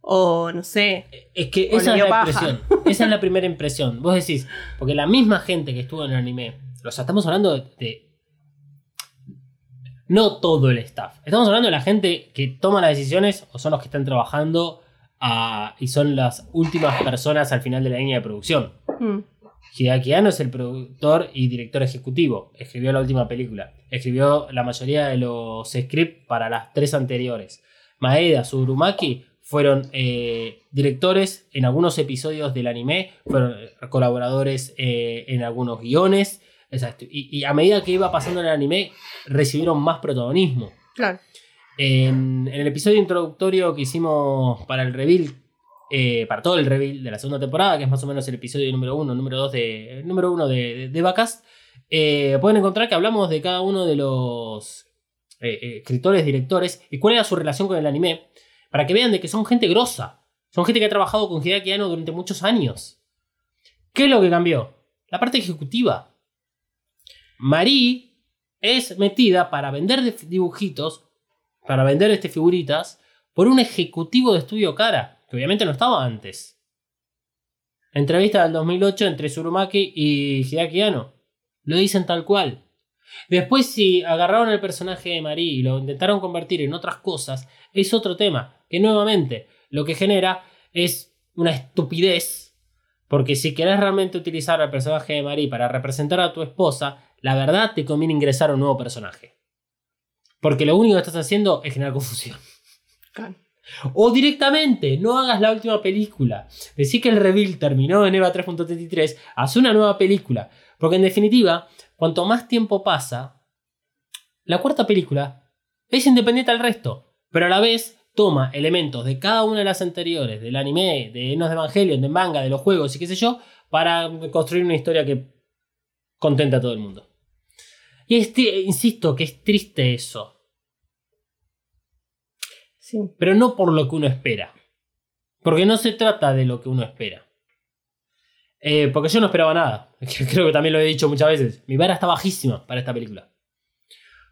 o no sé. Es que esa es la paja. impresión. Esa es la primera impresión. Vos decís, porque la misma gente que estuvo en el anime, o sea, estamos hablando de, de- No todo el staff. Estamos hablando de la gente que toma las decisiones o son los que están trabajando ah, y son las últimas personas al final de la línea de producción. Hmm. Hideaki Anno es el productor y director ejecutivo. Escribió la última película. Escribió la mayoría de los scripts para las tres anteriores. Maeda, Tsurumaki fueron eh, directores en algunos episodios del anime, fueron eh, colaboradores eh, en algunos guiones. Exacto. Y, y a medida que iba pasando en el anime, recibieron más protagonismo. Claro. En, en el episodio introductorio que hicimos para el reveal, eh, para todo el reveal de la segunda temporada, que es más o menos el episodio número uno, número 2 de, número uno de, de, eh, pueden encontrar que hablamos de cada uno de los eh, escritores, directores y cuál era su relación con el anime, para que vean de que son gente grosa, son gente que ha trabajado con Hideaki Anno durante muchos años. ¿Qué es lo que cambió? La parte ejecutiva. Marie es metida para vender dibujitos para vender este figuritas por un ejecutivo de estudio cara, que obviamente no estaba antes. Entrevista del 2008 entre Tsurumaki y Hideaki. Lo dicen tal cual. Después si agarraron el personaje de Marie y lo intentaron convertir en otras cosas, es otro tema, que nuevamente lo que genera es una estupidez, porque si querés realmente utilizar al personaje de Marie para representar a tu esposa, la verdad te conviene ingresar a un nuevo personaje. Porque lo único que estás haciendo es generar confusión. O directamente, no hagas la última película. Decí que el reveal terminó en EVA 3.33, haz una nueva película. Porque en definitiva, cuanto más tiempo pasa, la cuarta película es independiente al resto. Pero a la vez toma elementos de cada una de las anteriores, del anime, de Enos de Evangelion, de manga, de los juegos y qué sé yo, para construir una historia que contenta a todo el mundo. Y es tri- insisto que es triste eso. Sí. pero no por lo que uno espera. Porque no se trata de lo que uno espera. Eh, porque yo no esperaba nada. *laughs* Creo que también lo he dicho muchas veces. Mi vara está bajísima para esta película.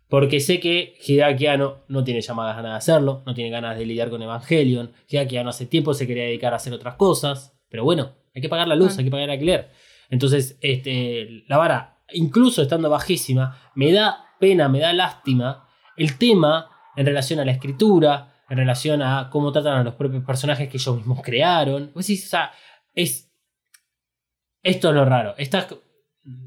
Porque sé que Hideaki Anno no tiene llamadas ganas de hacerlo, no tiene ganas de lidiar con Evangelion. Hideaki Anno hace tiempo se quería dedicar a hacer otras cosas. Pero bueno, hay que pagar la luz, Ah. hay que pagar el alquiler. Entonces, este, la vara, incluso estando bajísima, me da pena, me da lástima el tema en relación a la escritura, en relación a cómo tratan a los propios personajes que ellos mismos crearon. Vos decís, o sea, es. Esto es lo raro.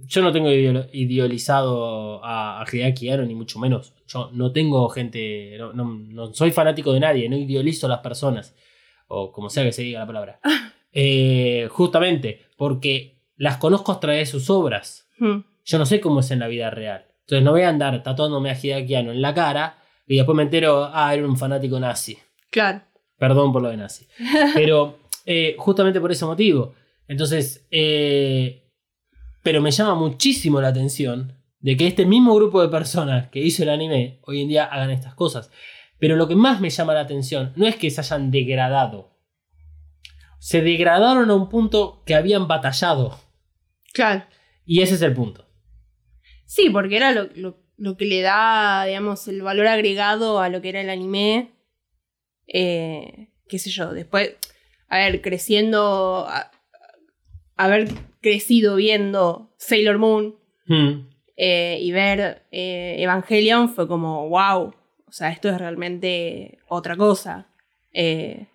Yo no tengo idealizado a, a Hideaki Anno, ni mucho menos. Yo no tengo gente. No, no- no soy fanático de nadie, no idealizo a las personas. O como sea que se diga la palabra. Eh, justamente porque las conozco a través de sus obras. Hmm. Yo no sé cómo es en la vida real. Entonces no voy a andar tatuándome a Hideaki Anno en la cara y después me entero, ah, era un fanático nazi. Claro. Perdón por lo de nazi. *laughs* Pero Eh, justamente por ese motivo. Entonces, eh, pero me llama muchísimo la atención de que este mismo grupo de personas que hizo el anime hoy en día hagan estas cosas. Pero lo que más me llama la atención no es que se hayan degradado. Se degradaron a un punto que habían batallado. Claro. Y ese es el punto. Sí, porque era lo, lo- lo que le da, digamos, el valor agregado a lo que era el anime. Eh, qué sé yo, después, a ver, creciendo, a- haber crecido viendo Sailor Moon Hmm. eh, y ver eh, Evangelion fue como, wow, o sea, esto es realmente otra cosa. Eh,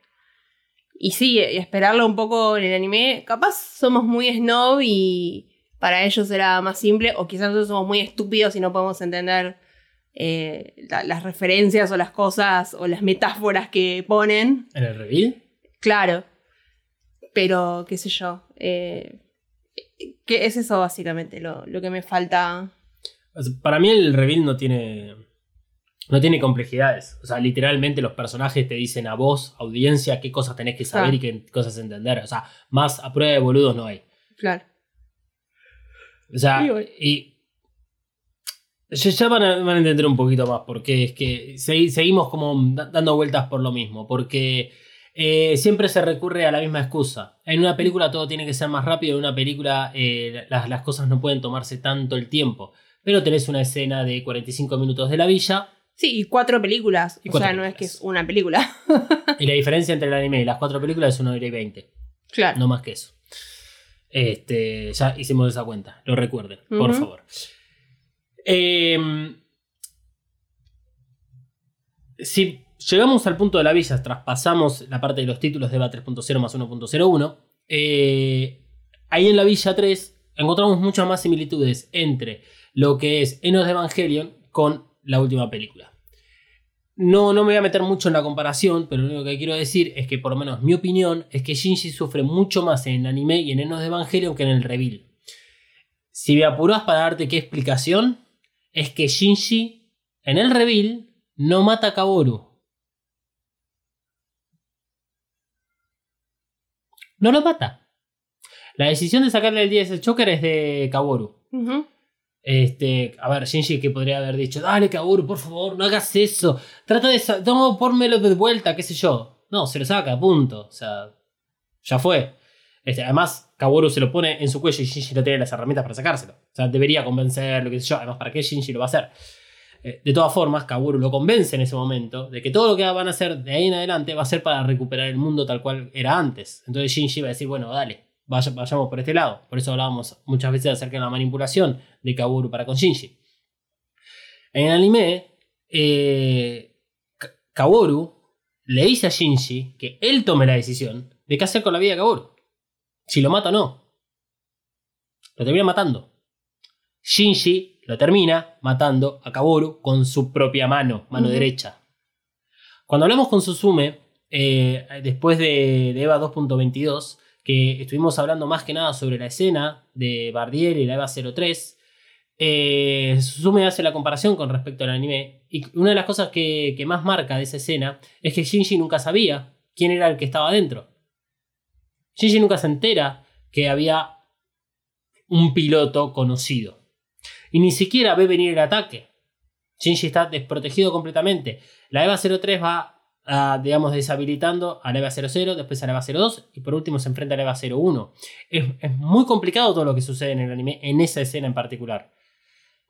y sí, esperarlo un poco en el anime, capaz somos muy snob y para ellos era más simple, o quizás nosotros somos muy estúpidos y no podemos entender eh, la- las referencias o las cosas o las metáforas que ponen. ¿En el reveal? Claro. Pero, qué sé yo. eh, que es eso básicamente lo, lo que me falta. Para mí el reveal no tiene. No tiene complejidades. O sea, literalmente los personajes te dicen a vos, audiencia, qué cosas tenés que saber Ah. y qué cosas entender. O sea, más a prueba de boludos no hay. Claro. O sea, Digo- y. Ya van a, van a entender un poquito más porque es que segui- seguimos como da- dando vueltas por lo mismo. Porque eh, siempre se recurre a la misma excusa. En una película todo tiene que ser más rápido, en una película eh, las, las cosas no pueden tomarse tanto el tiempo. Pero tenés una escena de 45 minutos de la villa Sí, y cuatro películas. Y o cuatro sea, no es que es una película. *laughs* y la diferencia entre el anime y las cuatro películas es una hora y 20. claro. No más que eso. Este, ya hicimos esa cuenta, lo recuerden, por favor. Em, si llegamos al punto de la villa, traspasamos la parte de los títulos de EVA 3.0 más 1.01, eh, ahí en la villa 3 encontramos muchas más similitudes entre lo que es Enos de Evangelion con la última película. No, no me voy a meter mucho en la comparación, pero lo único que quiero decir es que, por lo menos mi opinión, es que Shinji sufre mucho más en el anime y en Enos de Evangelion que en el reveal. Si me apuras para darte qué explicación, es que Shinji en el reveal no mata a Kaboru. No lo mata. La decisión de sacarle el 10 al Choker es de Kaboru. Este, a ver, Shinji que podría haber dicho, dale Kaworu, por favor, no hagas eso. Trata de... No, pónmelo de vuelta, qué sé yo. No, se lo saca, punto. O sea, ya fue. Este, además, Kaworu se lo pone en su cuello y Shinji no tiene las herramientas para sacárselo. O sea, debería convencerlo, qué sé yo. Además, ¿para qué Shinji lo va a hacer? Eh, de todas formas, Kaworu lo convence en ese momento de que todo lo que van a hacer de ahí en adelante va a ser para recuperar el mundo tal cual era antes. Entonces Shinji va a decir, bueno, dale, vaya- vayamos por este lado. Por eso hablábamos muchas veces acerca de la manipulación de Kaworu para con Shinji. En el anime, eh, Kaworu le dice a Shinji que él tome la decisión de qué hacer con la vida de Kaworu. Si lo mata o no. Lo termina matando. Shinji lo termina matando a Kaworu con su propia mano, mano derecha. Cuando hablamos con Susume, eh, después de, de EVA 2.22, que estuvimos hablando más que nada sobre la escena de Bardier y la EVA 03, eh, hace la comparación con respecto al anime. Y una de las cosas que, que más marca de esa escena es que Shinji nunca sabía quién era el que estaba adentro. Shinji nunca se entera que había un piloto conocido. Y ni siquiera ve venir el ataque. Shinji está desprotegido completamente. La EVA 03 va, ah, digamos, deshabilitando a la EVA 00, después a la EVA 02 y por último se enfrenta a la EVA 01. Es, es muy complicado todo lo que sucede en el anime, en esa escena en particular.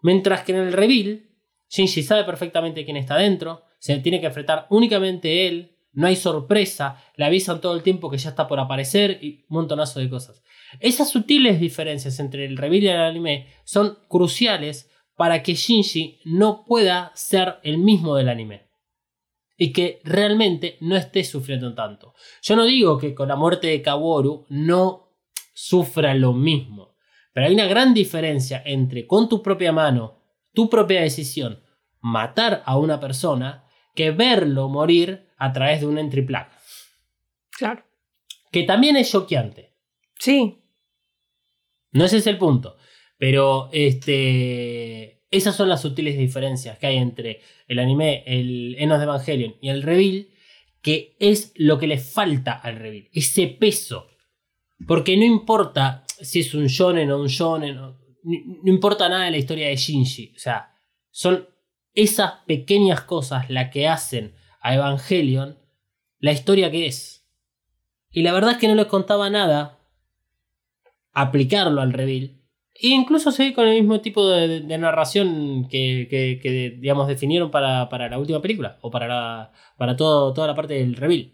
Mientras que en el reveal, Shinji sabe perfectamente quién está dentro, se tiene que enfrentar únicamente él, no hay sorpresa, le avisan todo el tiempo que ya está por aparecer y un montonazo de cosas. Esas sutiles diferencias entre el reveal y el anime son cruciales para que Shinji no pueda ser el mismo del anime. Y que realmente no esté sufriendo tanto. Yo no digo que con la muerte de Kaworu no sufra lo mismo. Pero hay una gran diferencia entre con tu propia mano, tu propia decisión, matar a una persona, que verlo morir a través de un entry plug. Claro. Que también es choqueante. Sí. No ese es el punto. Pero este, esas son las sutiles diferencias que hay entre el anime, el Enos de Evangelion y el Reveal, que es lo que le falta al reveal, ese peso. Porque no importa si es un shonen o un shonen, no importa nada de la historia de Shinji. O sea, son esas pequeñas cosas las que hacen a Evangelion la historia que es. Y la verdad es que no les contaba nada aplicarlo al reveal. Incluso seguir con el mismo tipo de, de narración que, que- que, digamos, definieron para, para la última película. O para, la- para todo, toda la parte del reveal.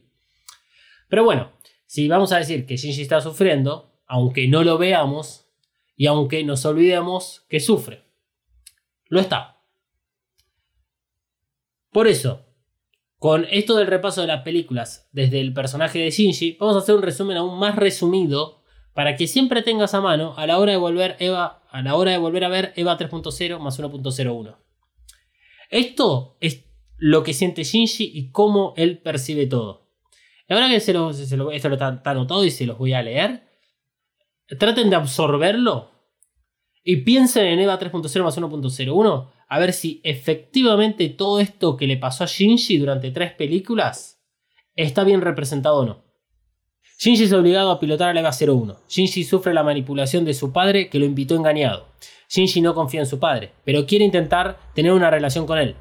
Pero bueno, si vamos a decir que Shinji está sufriendo, aunque no lo veamos, y aunque nos olvidemos que sufre. Lo está. Por eso, con esto del repaso de las películas desde el personaje de Shinji, vamos a hacer un resumen aún más resumido para que siempre tengas a mano a la hora de volver Eva, a la hora de volver a ver Eva 3.0 más 1.01. Esto es lo que siente Shinji y cómo él percibe todo. Y ahora que se lo, se esto lo está, está anotado y se los voy a leer, traten de absorberlo y piensen en Eva 3.0 más 1.01 a ver si efectivamente todo esto que le pasó a Shinji durante tres películas está bien representado o no. Shinji es obligado a pilotar a la EVA 01. Shinji sufre la manipulación de su padre que lo invitó engañado. Shinji no confía en su padre, pero quiere intentar tener una relación con él.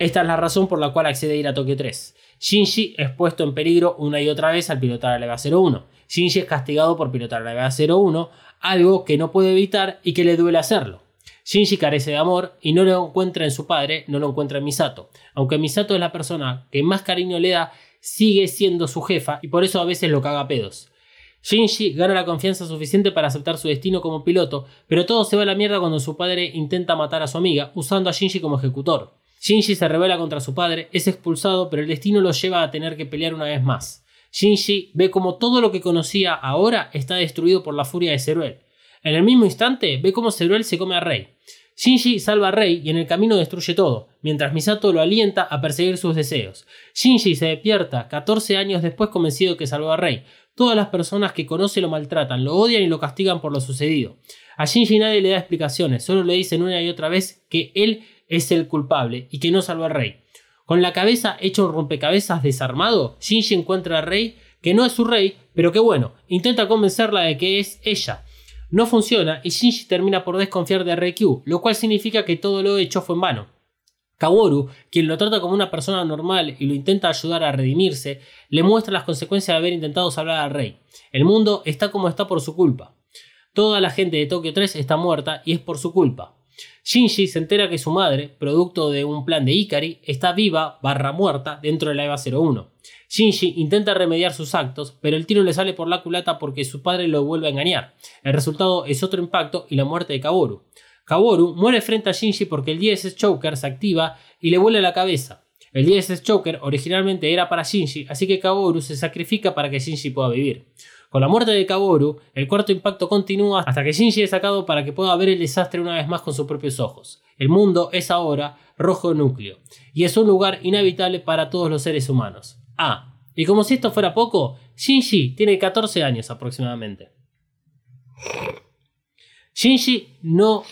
Esta es la razón por la cual accede a ir a Tokio 3. Shinji es puesto en peligro una y otra vez al pilotar a la EVA 01. Shinji es castigado por pilotar a la EVA 01, algo que no puede evitar y que le duele hacerlo. Shinji carece de amor y no lo encuentra en su padre, no lo encuentra en Misato. Aunque Misato es la persona que más cariño le da, sigue siendo su jefa y por eso a veces lo caga a pedos. Shinji gana la confianza suficiente para aceptar su destino como piloto, pero todo se va a la mierda cuando su padre intenta matar a su amiga, usando a Shinji como ejecutor. Shinji se revela contra su padre, es expulsado, pero el destino lo lleva a tener que pelear una vez más. Shinji ve como todo lo que conocía ahora está destruido por la furia de Zeruel. En el mismo instante, ve cómo Zeruel se come a Rei. Shinji salva a Rei y en el camino destruye todo, mientras Misato lo alienta a perseguir sus deseos. Shinji se despierta 14 años después convencido que salvó a Rei. Todas las personas que conoce lo maltratan, lo odian y lo castigan por lo sucedido. A Shinji nadie le da explicaciones, solo le dicen una y otra vez que él es el culpable y que no salvó a Rei. Con la cabeza hecha un rompecabezas desarmado, Shinji encuentra a Rei, que no es su rey, pero que bueno, intenta convencerla de que es ella. No funciona y Shinji termina por desconfiar de Reikyu, lo cual significa que todo lo hecho fue en vano. Kaworu, quien lo trata como una persona normal y lo intenta ayudar a redimirse, le muestra las consecuencias de haber intentado salvar al rey. El mundo está como está por su culpa. Toda la gente de Tokio 3 está muerta y es por su culpa. Shinji se entera que su madre, producto de un plan de Ikari, está viva barra muerta dentro de la EVA 01. Shinji intenta remediar sus actos, pero el tiro le sale por la culata porque su padre lo vuelve a engañar. El resultado es otro impacto y la muerte de Kaworu. Kaworu muere frente a Shinji porque el DSS Choker se activa y le vuela la cabeza. El DSS Choker originalmente era para Shinji, así que Kaworu se sacrifica para que Shinji pueda vivir. Con la muerte de Kaworu, el cuarto impacto continúa hasta que Shinji es sacado para que pueda ver el desastre una vez más con sus propios ojos. El mundo es ahora rojo núcleo, y es un lugar inhabitable para todos los seres humanos. Ah, y como si esto fuera poco, Shinji tiene 14 años aproximadamente. Shinji no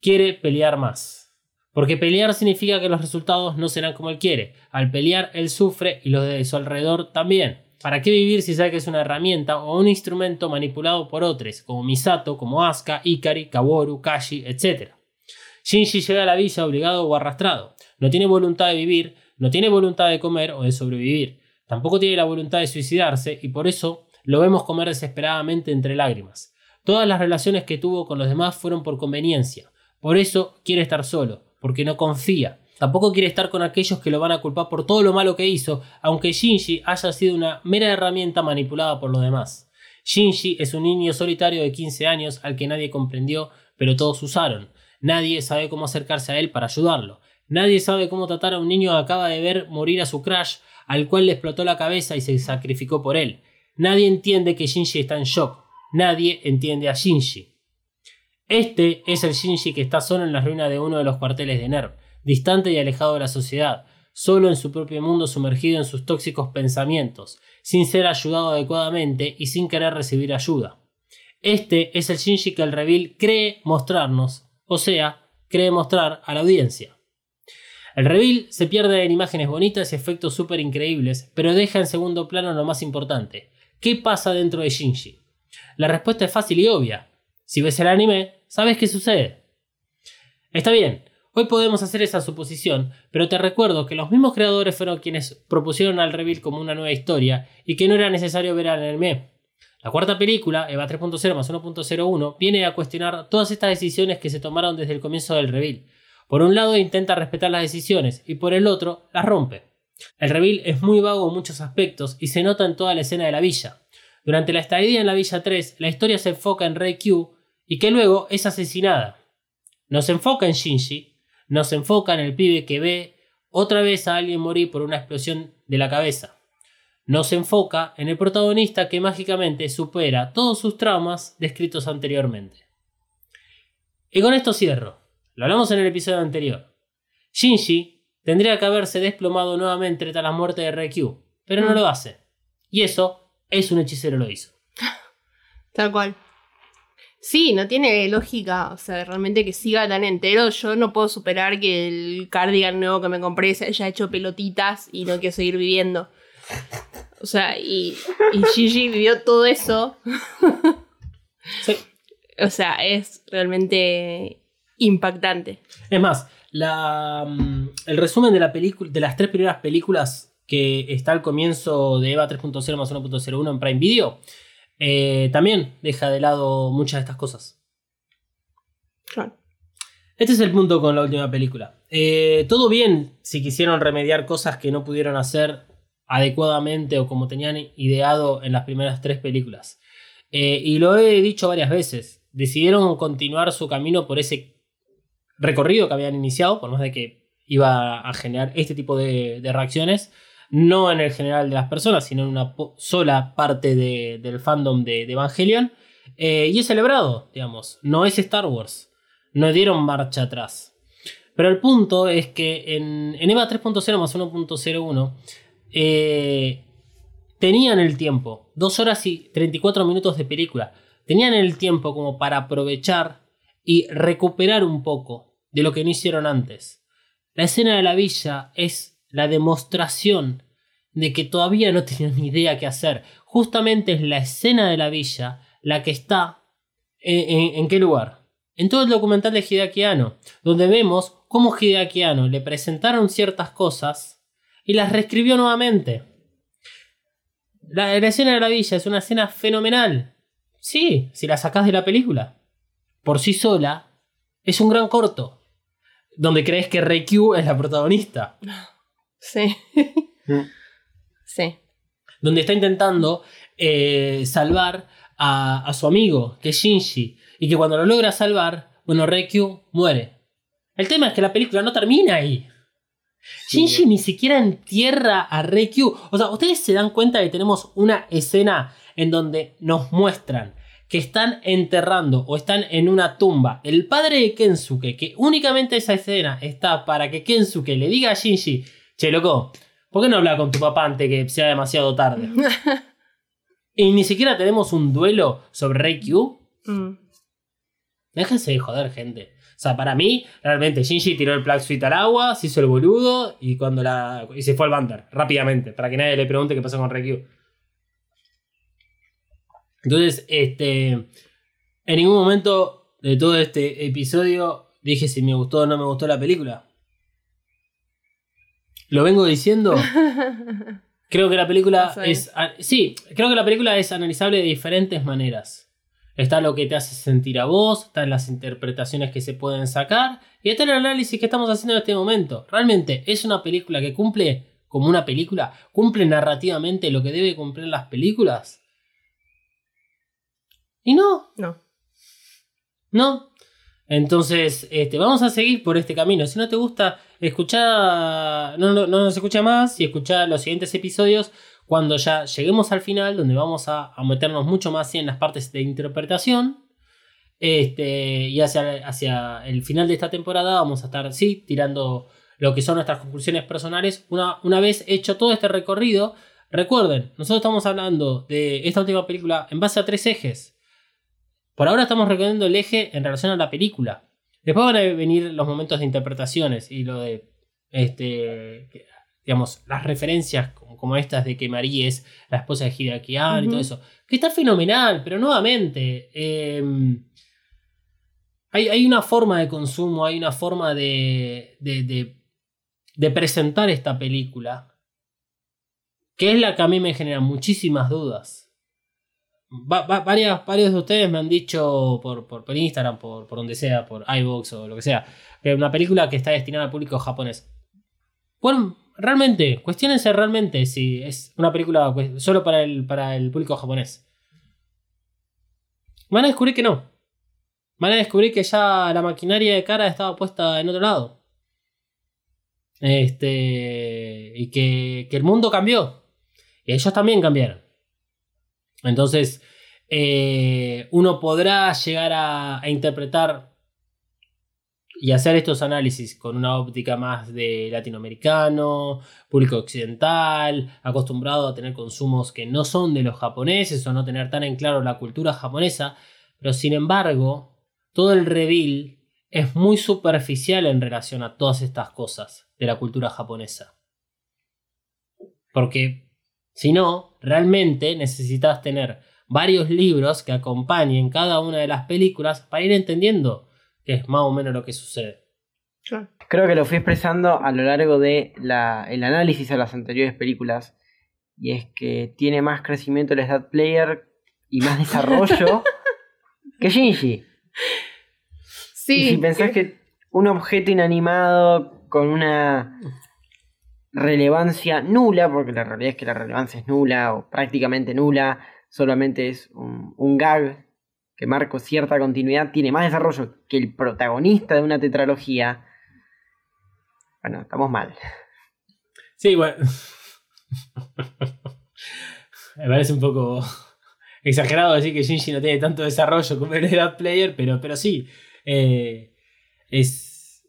quiere pelear más. Porque pelear significa que los resultados no serán como él quiere. Al pelear, él sufre y los de su alrededor también. ¿Para qué vivir si sabe que es una herramienta o un instrumento manipulado por otros, como Misato, como Asuka, Ikari, Kaworu, Kashi, etc.? Shinji llega a la villa obligado o arrastrado. No tiene voluntad de vivir, no tiene voluntad de comer o de sobrevivir. Tampoco tiene la voluntad de suicidarse y por eso lo vemos comer desesperadamente entre lágrimas. Todas las relaciones que tuvo con los demás fueron por conveniencia. Por eso quiere estar solo, porque no confía. Tampoco quiere estar con aquellos que lo van a culpar por todo lo malo que hizo, aunque Shinji haya sido una mera herramienta manipulada por los demás. Shinji es un niño solitario de 15 años al que nadie comprendió, pero todos usaron. Nadie sabe cómo acercarse a él para ayudarlo. Nadie sabe cómo tratar a un niño que acaba de ver morir a su crush, al cual le explotó la cabeza y se sacrificó por él. Nadie entiende que Shinji está en shock. Nadie entiende a Shinji. Este es el Shinji que está solo en la ruina de uno de los cuarteles de NERV, distante y alejado de la sociedad, solo en su propio mundo sumergido en sus tóxicos pensamientos, sin ser ayudado adecuadamente y sin querer recibir ayuda. Este es el Shinji que el reveal cree mostrarnos, o sea, cree mostrar a la audiencia. El reveal se pierde en imágenes bonitas y efectos súper increíbles, pero deja en segundo plano lo más importante. ¿Qué pasa dentro de Shinji? La respuesta es fácil y obvia. Si ves el anime, sabes qué sucede. Está bien, hoy podemos hacer esa suposición, pero te recuerdo que los mismos creadores fueron quienes propusieron al reveal como una nueva historia y que no era necesario ver al anime. La cuarta película, EVA 3.0 más 1.01, viene a cuestionar todas estas decisiones que se tomaron desde el comienzo del reveal. Por un lado intenta respetar las decisiones y por el otro las rompe. El reveal es muy vago en muchos aspectos y se nota en toda la escena de la villa. Durante la estadía en la Villa 3, la historia se enfoca en Rei Q y que luego es asesinada. No se enfoca en Shinji, no se enfoca en el pibe que ve otra vez a alguien morir por una explosión de la cabeza. No se enfoca en el protagonista que mágicamente supera todos sus traumas descritos anteriormente. Y con esto cierro. Lo hablamos en el episodio anterior. Shinji tendría que haberse desplomado nuevamente tras la muerte de Reikyu, pero no lo hace. Y eso es un hechicero lo hizo. *laughs* Tal cual. Sí, no tiene lógica, o sea, realmente que siga tan entero. Yo no puedo superar que el cardigan nuevo que me compré se haya hecho pelotitas y no quiero seguir viviendo. O sea, y, y Gigi vivió todo eso. *laughs* Sí. O sea, es realmente impactante. Es más, la, mm, el resumen de, la película, de las tres primeras películas que está al comienzo de EVA 3.0 más 1.01 en Prime Video, eh, también deja de lado muchas de estas cosas. Claro. Este es el punto con la última película. Eh, todo bien si quisieron remediar cosas que no pudieron hacer adecuadamente o como tenían ideado en las primeras tres películas. Eh, y lo he dicho varias veces. Decidieron continuar su camino por ese recorrido que habían iniciado, por más de que iba a generar este tipo de, reacciones. No en el general de las personas, sino en una sola parte de- del fandom de, de Evangelion. Eh, y es celebrado, digamos. No es Star Wars. No dieron marcha atrás. Pero el punto es que en, en EVA 3.0 más 1.01 eh, tenían el tiempo, 2 horas y 34 minutos de película, tenían el tiempo como para aprovechar y recuperar un poco de lo que no hicieron antes. La escena de la villa es la demostración de que todavía no tenían ni idea qué hacer. Justamente es la escena de la villa la que está en, en- ¿en qué lugar? En todo el documental de Hideaki Anno, donde vemos cómo Hideaki Anno le presentaron ciertas cosas y las reescribió nuevamente. La, la escena de la villa es una escena fenomenal. Sí, si la sacás de la película. Por sí sola, es un gran corto. Donde crees que Reikyu es la protagonista. Sí. sí. Donde está intentando eh, salvar a, a su amigo, que es Shinji. Y que cuando lo logra salvar, bueno, Reikyu muere. El tema es que la película no termina ahí. Shinji ni siquiera entierra a Reikyu. O sea, ustedes se dan cuenta que tenemos una escena en donde nos muestran que están enterrando o están en una tumba el padre de Kensuke, que únicamente esa escena está para que Kensuke le diga a Shinji, che loco, ¿por qué no habla con tu papá antes que sea demasiado tarde? *laughs* y ni siquiera tenemos un duelo sobre Reikyu. Mm. Déjense de joder, gente. O sea, para mí, realmente, Shinji tiró el Black Suite al agua, se hizo el boludo y cuando la. y se fue al banter, rápidamente, para que nadie le pregunte qué pasó con Reikyu. Entonces, este. En ningún momento de todo este episodio dije si me gustó o no me gustó la película. Lo vengo diciendo. *laughs* Creo que la película es. Sí, creo que la película es analizable de diferentes maneras. Está lo que te hace sentir a vos, están las interpretaciones que se pueden sacar y está el análisis que estamos haciendo en este momento. Realmente es una película que cumple como una película, cumple narrativamente lo que debe cumplir las películas. Y no, No. ¿no? Entonces, este, vamos a seguir por este camino. Si no te gusta, escucha, no, no, no nos escucha más y escucha los siguientes episodios cuando ya lleguemos al final, donde vamos a, a meternos mucho más en las partes de interpretación. Este, y hacia, hacia el final de esta temporada vamos a estar, sí, tirando lo que son nuestras conclusiones personales. Una, una vez hecho todo este recorrido, recuerden, nosotros estamos hablando de esta última película en base a tres ejes. Por ahora estamos recordando el eje en relación a la película. Después van a venir los momentos de interpretaciones y lo de Este, digamos, las referencias como, estas de que Marie es la esposa de Hideaki Anno y todo eso. Que está fenomenal, pero nuevamente. eh, hay, hay una forma de consumo, hay una forma de, de, de- de presentar esta película que es la que a mí me genera muchísimas dudas. Va- va- varias, varios de ustedes me han dicho por, por, Instagram, por, por donde sea, por iVoox o lo que sea, que una película que está destinada al público japonés. Bueno, realmente, cuestionense realmente si es una película solo para el, para el público japonés. Van a descubrir que no. Van a descubrir que ya la maquinaria de cara estaba puesta en otro lado. Este. Y que, que el mundo cambió. Y ellos también cambiaron. Entonces, eh, uno podrá llegar a, a interpretar y hacer estos análisis con una óptica más de latinoamericano, público occidental, acostumbrado a tener consumos que no son de los japoneses o no tener tan en claro la cultura japonesa, pero sin embargo, todo el reveal es muy superficial en relación a todas estas cosas de la cultura japonesa. Porque si no, realmente necesitas tener varios libros que acompañen cada una de las películas para ir entendiendo qué es más o menos lo que sucede. Creo que lo fui expresando a lo largo de la, el análisis a las anteriores películas. Y es que tiene más crecimiento el Stat Player y más *laughs* desarrollo que Shinji. Sí. y si pensás que un objeto inanimado con una relevancia nula, porque la realidad es que la relevancia es nula o prácticamente nula, solamente es un, un gag que marca cierta continuidad, tiene más desarrollo que el protagonista de una tetralogía. Bueno, estamos mal. Sí, bueno. *laughs* Me parece un poco exagerado decir que Shinji no tiene tanto desarrollo como el Edad Player, pero, pero sí. eh, es,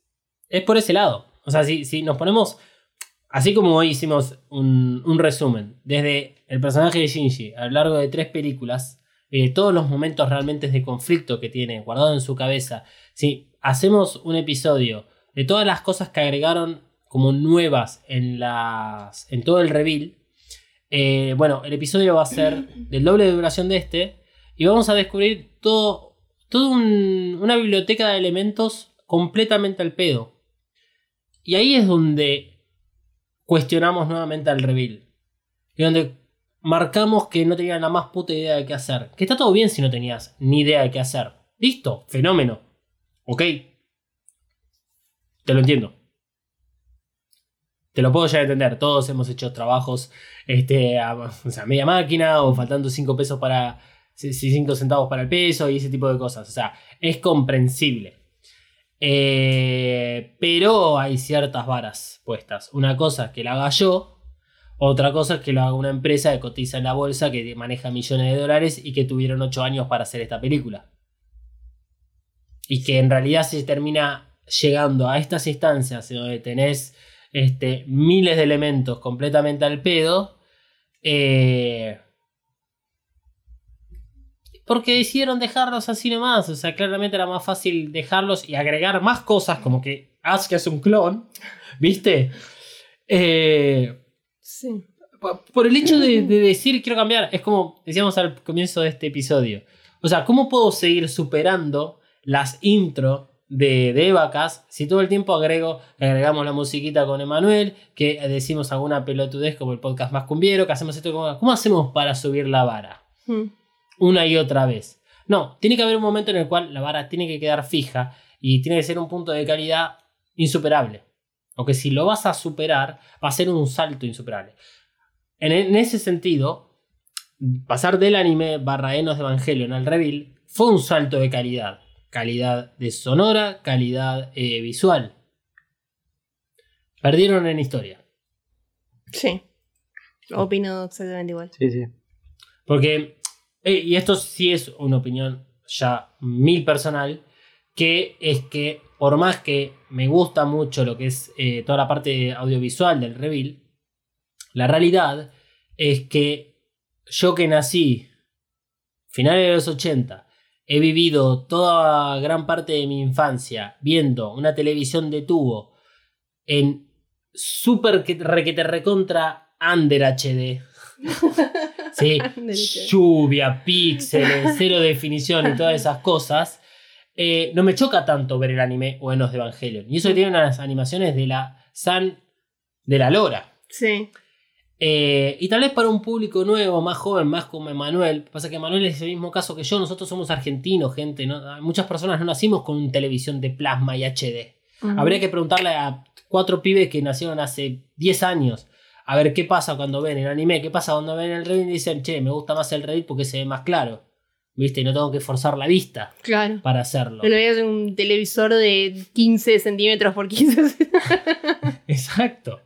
es por ese lado. O sea, si, si nos ponemos. Así como hoy hicimos un, un resumen, desde el personaje de Shinji a lo largo de tres películas, eh, todos los momentos realmente de conflicto que tiene guardado en su cabeza. Si hacemos un episodio de todas las cosas que agregaron como nuevas en, las, en todo el reveal, eh, bueno, el episodio va a ser *clears throat* del doble de duración de este y vamos a descubrir todo, todo un- una biblioteca de elementos completamente al pedo. Y ahí es donde cuestionamos nuevamente al reveal. Y donde marcamos que no tenían la más puta idea de qué hacer. Que está todo bien si no tenías ni idea de qué hacer. Listo, fenómeno. Ok. Te lo entiendo. Te lo puedo ya entender. Todos hemos hecho trabajos este, a, *laughs* o sea, media máquina o faltando 5 pesos para. 5 centavos para el peso y ese tipo de cosas. O sea, es comprensible. Eh, pero hay ciertas varas puestas. Una cosa es que la haga yo. Otra cosa es que lo haga una empresa que cotiza en la bolsa, que maneja millones de dólares y que tuvieron 8 años para hacer esta película. Y que en realidad se termina llegando a estas instancias donde tenés este, miles de elementos completamente al pedo. eh, porque decidieron dejarlos así nomás. O sea, claramente era más fácil dejarlos y agregar más cosas, como que Asuka es un clon. *laughs* ¿Viste? Eh, Sí. por el hecho de, de decir quiero cambiar, es como decíamos al comienzo de este episodio. O sea, ¿cómo puedo seguir superando las intro de, de vacas si todo el tiempo agrego, agregamos la musiquita con Emanuel, que decimos alguna pelotudez como el podcast más cumbiero, que hacemos esto ¿cómo hacemos para subir la vara? Mm. Una y otra vez. No, tiene que haber un momento en el cual la vara tiene que quedar fija y tiene que ser un punto de calidad insuperable. O que si lo vas a superar, va a ser un salto insuperable. En, en ese sentido, pasar del anime barra Enos de Evangelion al reveal fue un salto de calidad. Calidad de sonora, calidad eh, visual. Perdieron en historia. Sí. Opino exactamente igual. Sí, sí. Porque, y esto sí es una opinión ya mil personal, que es que por más que me gusta mucho lo que es eh, toda la parte audiovisual del reveal, la realidad es que yo que nací finales de los 80, he vivido toda gran parte de mi infancia viendo una televisión de tubo en super que requete recontra under HD. *laughs* Sí, *laughs* lluvia, píxeles, cero definición y todas esas cosas. eh, no me choca tanto ver el anime o Enos de Evangelion. Y eso que tiene unas animaciones de la San de la Lora. Sí. Eh, y tal vez para un público nuevo, más joven, más como Emanuel. Pasa que Emanuel es el mismo caso que yo. Nosotros somos argentinos, gente. ¿no? Muchas personas no nacimos con televisión de plasma y HD. Habría que preguntarle a cuatro pibes que nacieron hace 10 años. A ver qué pasa cuando ven el anime, qué pasa cuando ven el Reddit y dicen, che, me gusta más el Reddit porque se ve más claro. ¿Viste? Y no tengo que forzar la vista Claro. para hacerlo. Lo veías en un televisor de 15 centímetros por 15 *laughs* Exacto.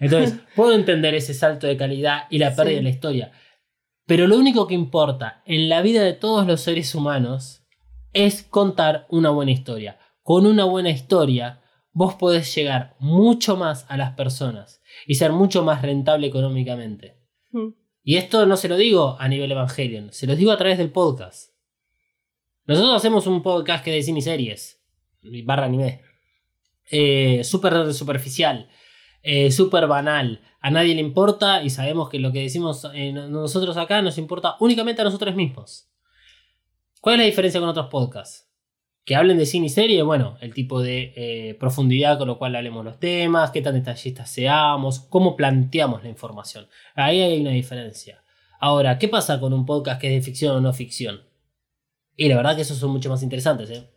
Entonces, puedo entender ese salto de calidad y la pérdida Sí. de la historia. Pero lo único que importa en la vida de todos los seres humanos es contar una buena historia. Con una buena historia, vos podés llegar mucho más a las personas y ser mucho más rentable económicamente. Mm. Y esto no se lo digo a nivel Evangelion, se lo digo a través del podcast. Nosotros hacemos un podcast que es de cine y series, barra anime. Eh, súper superficial, eh, súper banal. A nadie le importa y sabemos que lo que decimos eh, no- nosotros acá nos importa únicamente a nosotros mismos. ¿Cuál es la diferencia con otros podcasts? Que hablen de cine y serie, bueno, el tipo de eh, profundidad con lo cual hablemos los temas, qué tan detallistas seamos, cómo planteamos la información. Ahí hay una diferencia. Ahora, ¿qué pasa con un podcast que es de ficción o no ficción? Y la verdad que esos son mucho más interesantes, ¿eh?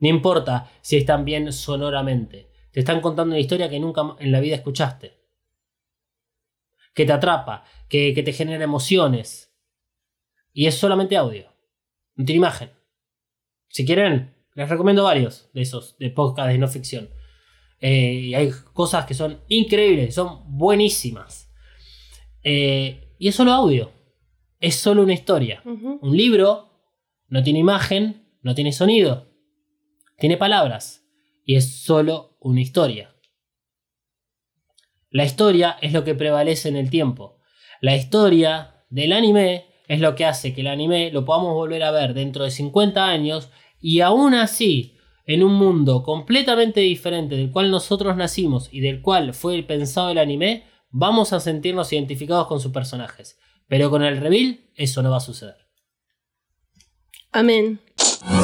No importa si están bien sonoramente. Te están contando una historia que nunca en la vida escuchaste. Que te atrapa, que, que te genera emociones. Y es solamente audio. No tiene imagen. Si quieren, les recomiendo varios de esos, de podcast de no ficción. Eh, y hay cosas que son increíbles, son buenísimas. Eh, y es solo audio. Es solo una historia. Un libro no tiene imagen, no tiene sonido, tiene palabras y es solo una historia. La historia es lo que prevalece en el tiempo. La historia del anime es lo que hace que el anime lo podamos volver a ver dentro de 50 años y aún así, en un mundo completamente diferente del cual nosotros nacimos y del cual fue pensado el anime, vamos a sentirnos identificados con sus personajes. Pero con el reveal eso no va a suceder. Amén.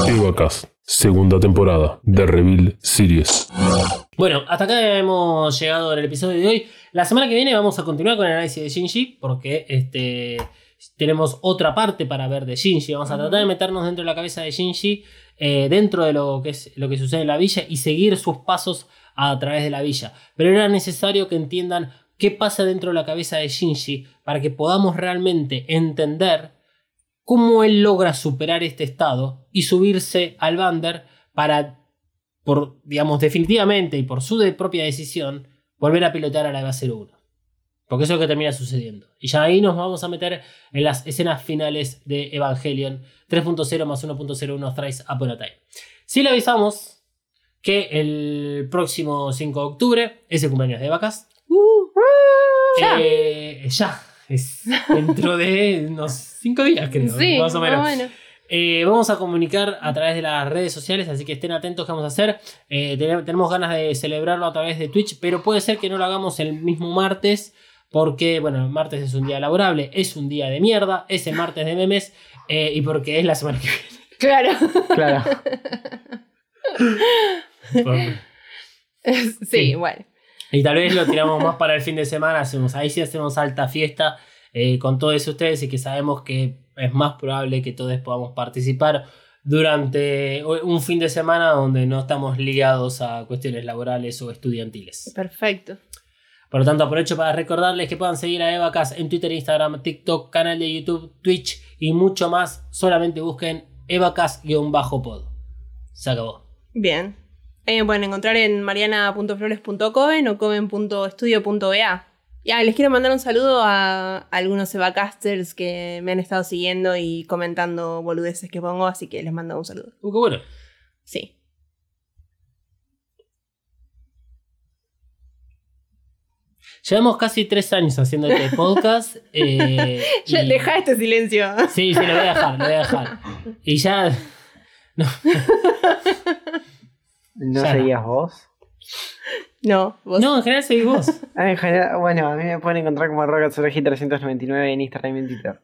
Evacast, segunda temporada de Reveal Series. Bueno, hasta acá hemos llegado en el episodio de hoy. La semana que viene vamos a continuar con el análisis de Shinji, porque este, tenemos otra parte para ver de Shinji. Vamos a tratar de meternos dentro de la cabeza de Shinji, eh, dentro de lo que, es, lo que sucede en la villa y seguir sus pasos a través de la villa. Pero era necesario que entiendan qué pasa dentro de la cabeza de Shinji para que podamos realmente entender cómo él logra superar este estado y subirse al Bander para por, digamos, definitivamente y por su de propia decisión, volver a pilotar a la EVA 01. Porque eso es lo que termina sucediendo. Y ya ahí nos vamos a meter en las escenas finales de Evangelion 3.0 más 1.01 Thrice Upon a Time. Si le avisamos que el próximo 5 de octubre es el cumpleaños de Vacas. Uh, ya. Eh, ya. Es dentro de unos 5 días, creo. sí, más o menos. bueno. Eh, vamos a comunicar a través de las redes sociales, así que estén atentos que vamos a hacer. Eh, ten- tenemos ganas de celebrarlo a través de Twitch, pero puede ser que no lo hagamos el mismo martes, porque, bueno, el martes es un día laborable, es un día de mierda, es el martes de memes, eh, y porque es la semana que Claro. Claro. viene. *laughs* sí, Sí. bueno. y tal vez lo tiramos más para el fin de semana, hacemos, ahí sí hacemos alta fiesta eh, con todos ustedes y que sabemos que es más probable que todos podamos participar durante un fin de semana donde no estamos ligados a cuestiones laborales o estudiantiles. Perfecto. Por lo tanto, aprovecho para recordarles que puedan seguir a Evacas en Twitter, Instagram, TikTok, canal de YouTube, Twitch y mucho más. Solamente busquen Evacas-pod. Se acabó. Bien. Ahí me pueden encontrar en mariana.flores.coven o coven.estudio.ba. Ya, les quiero mandar un saludo a algunos Evacasters que me han estado siguiendo y comentando boludeces que pongo, así que les mando un saludo. Uh, qué bueno. Sí. Llevamos casi tres años haciendo este *laughs* podcast. eh, *laughs* Ya, y- Deja este silencio. Sí, sí, lo voy a dejar, lo voy a dejar. Y ya. ¿No *laughs* Ya. seguías vos? No, vos. No, en general seguís vos. A mí en general, bueno, a mí me pueden encontrar como arroba 399 en Instagram y en Twitter.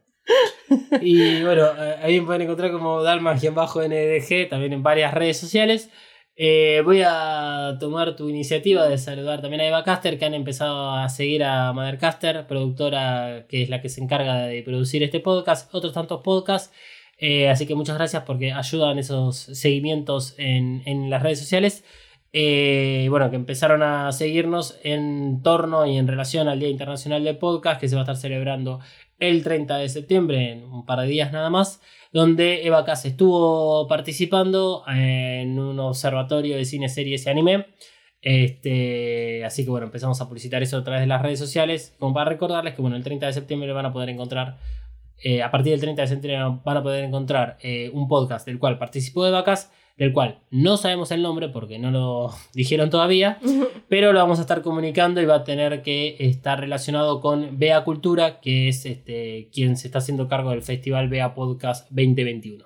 Y bueno, eh, ahí me pueden encontrar como Dalmas-NDG, también en varias redes sociales. Eh, voy a tomar tu iniciativa de saludar también a Eva Caster, que han empezado a seguir a Mothercaster, productora que es la que se encarga de producir este podcast, otros tantos podcasts. Eh, así que muchas gracias porque ayudan esos seguimientos en, en las redes sociales. Eh, bueno, que empezaron a seguirnos en torno y en relación al Día Internacional del Podcast, que se va a estar celebrando el 30 de septiembre, en un par de días nada más, donde Eva Cas estuvo participando en un observatorio de cine, series y anime. Este, así que bueno, empezamos a publicitar eso a través de las redes sociales, como para recordarles que bueno, el 30 de septiembre van a poder encontrar, eh, a partir del 30 de septiembre van a poder encontrar eh, un podcast del cual participó Eva Cas, del cual no sabemos el nombre porque no lo *laughs* dijeron todavía, *laughs* pero lo vamos a estar comunicando y va a tener que estar relacionado con Bea Cultura, que es este, quien se está haciendo cargo del Festival Bea Podcast 2021.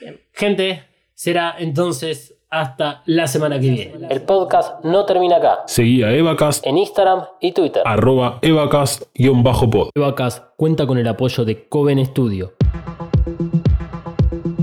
Bien. Gente, será entonces hasta la semana que viene. El podcast no termina acá. Seguí a Evacast, En Instagram y Twitter. arroba Evacast-pod. Evacast cuenta con el apoyo de Coven Studio.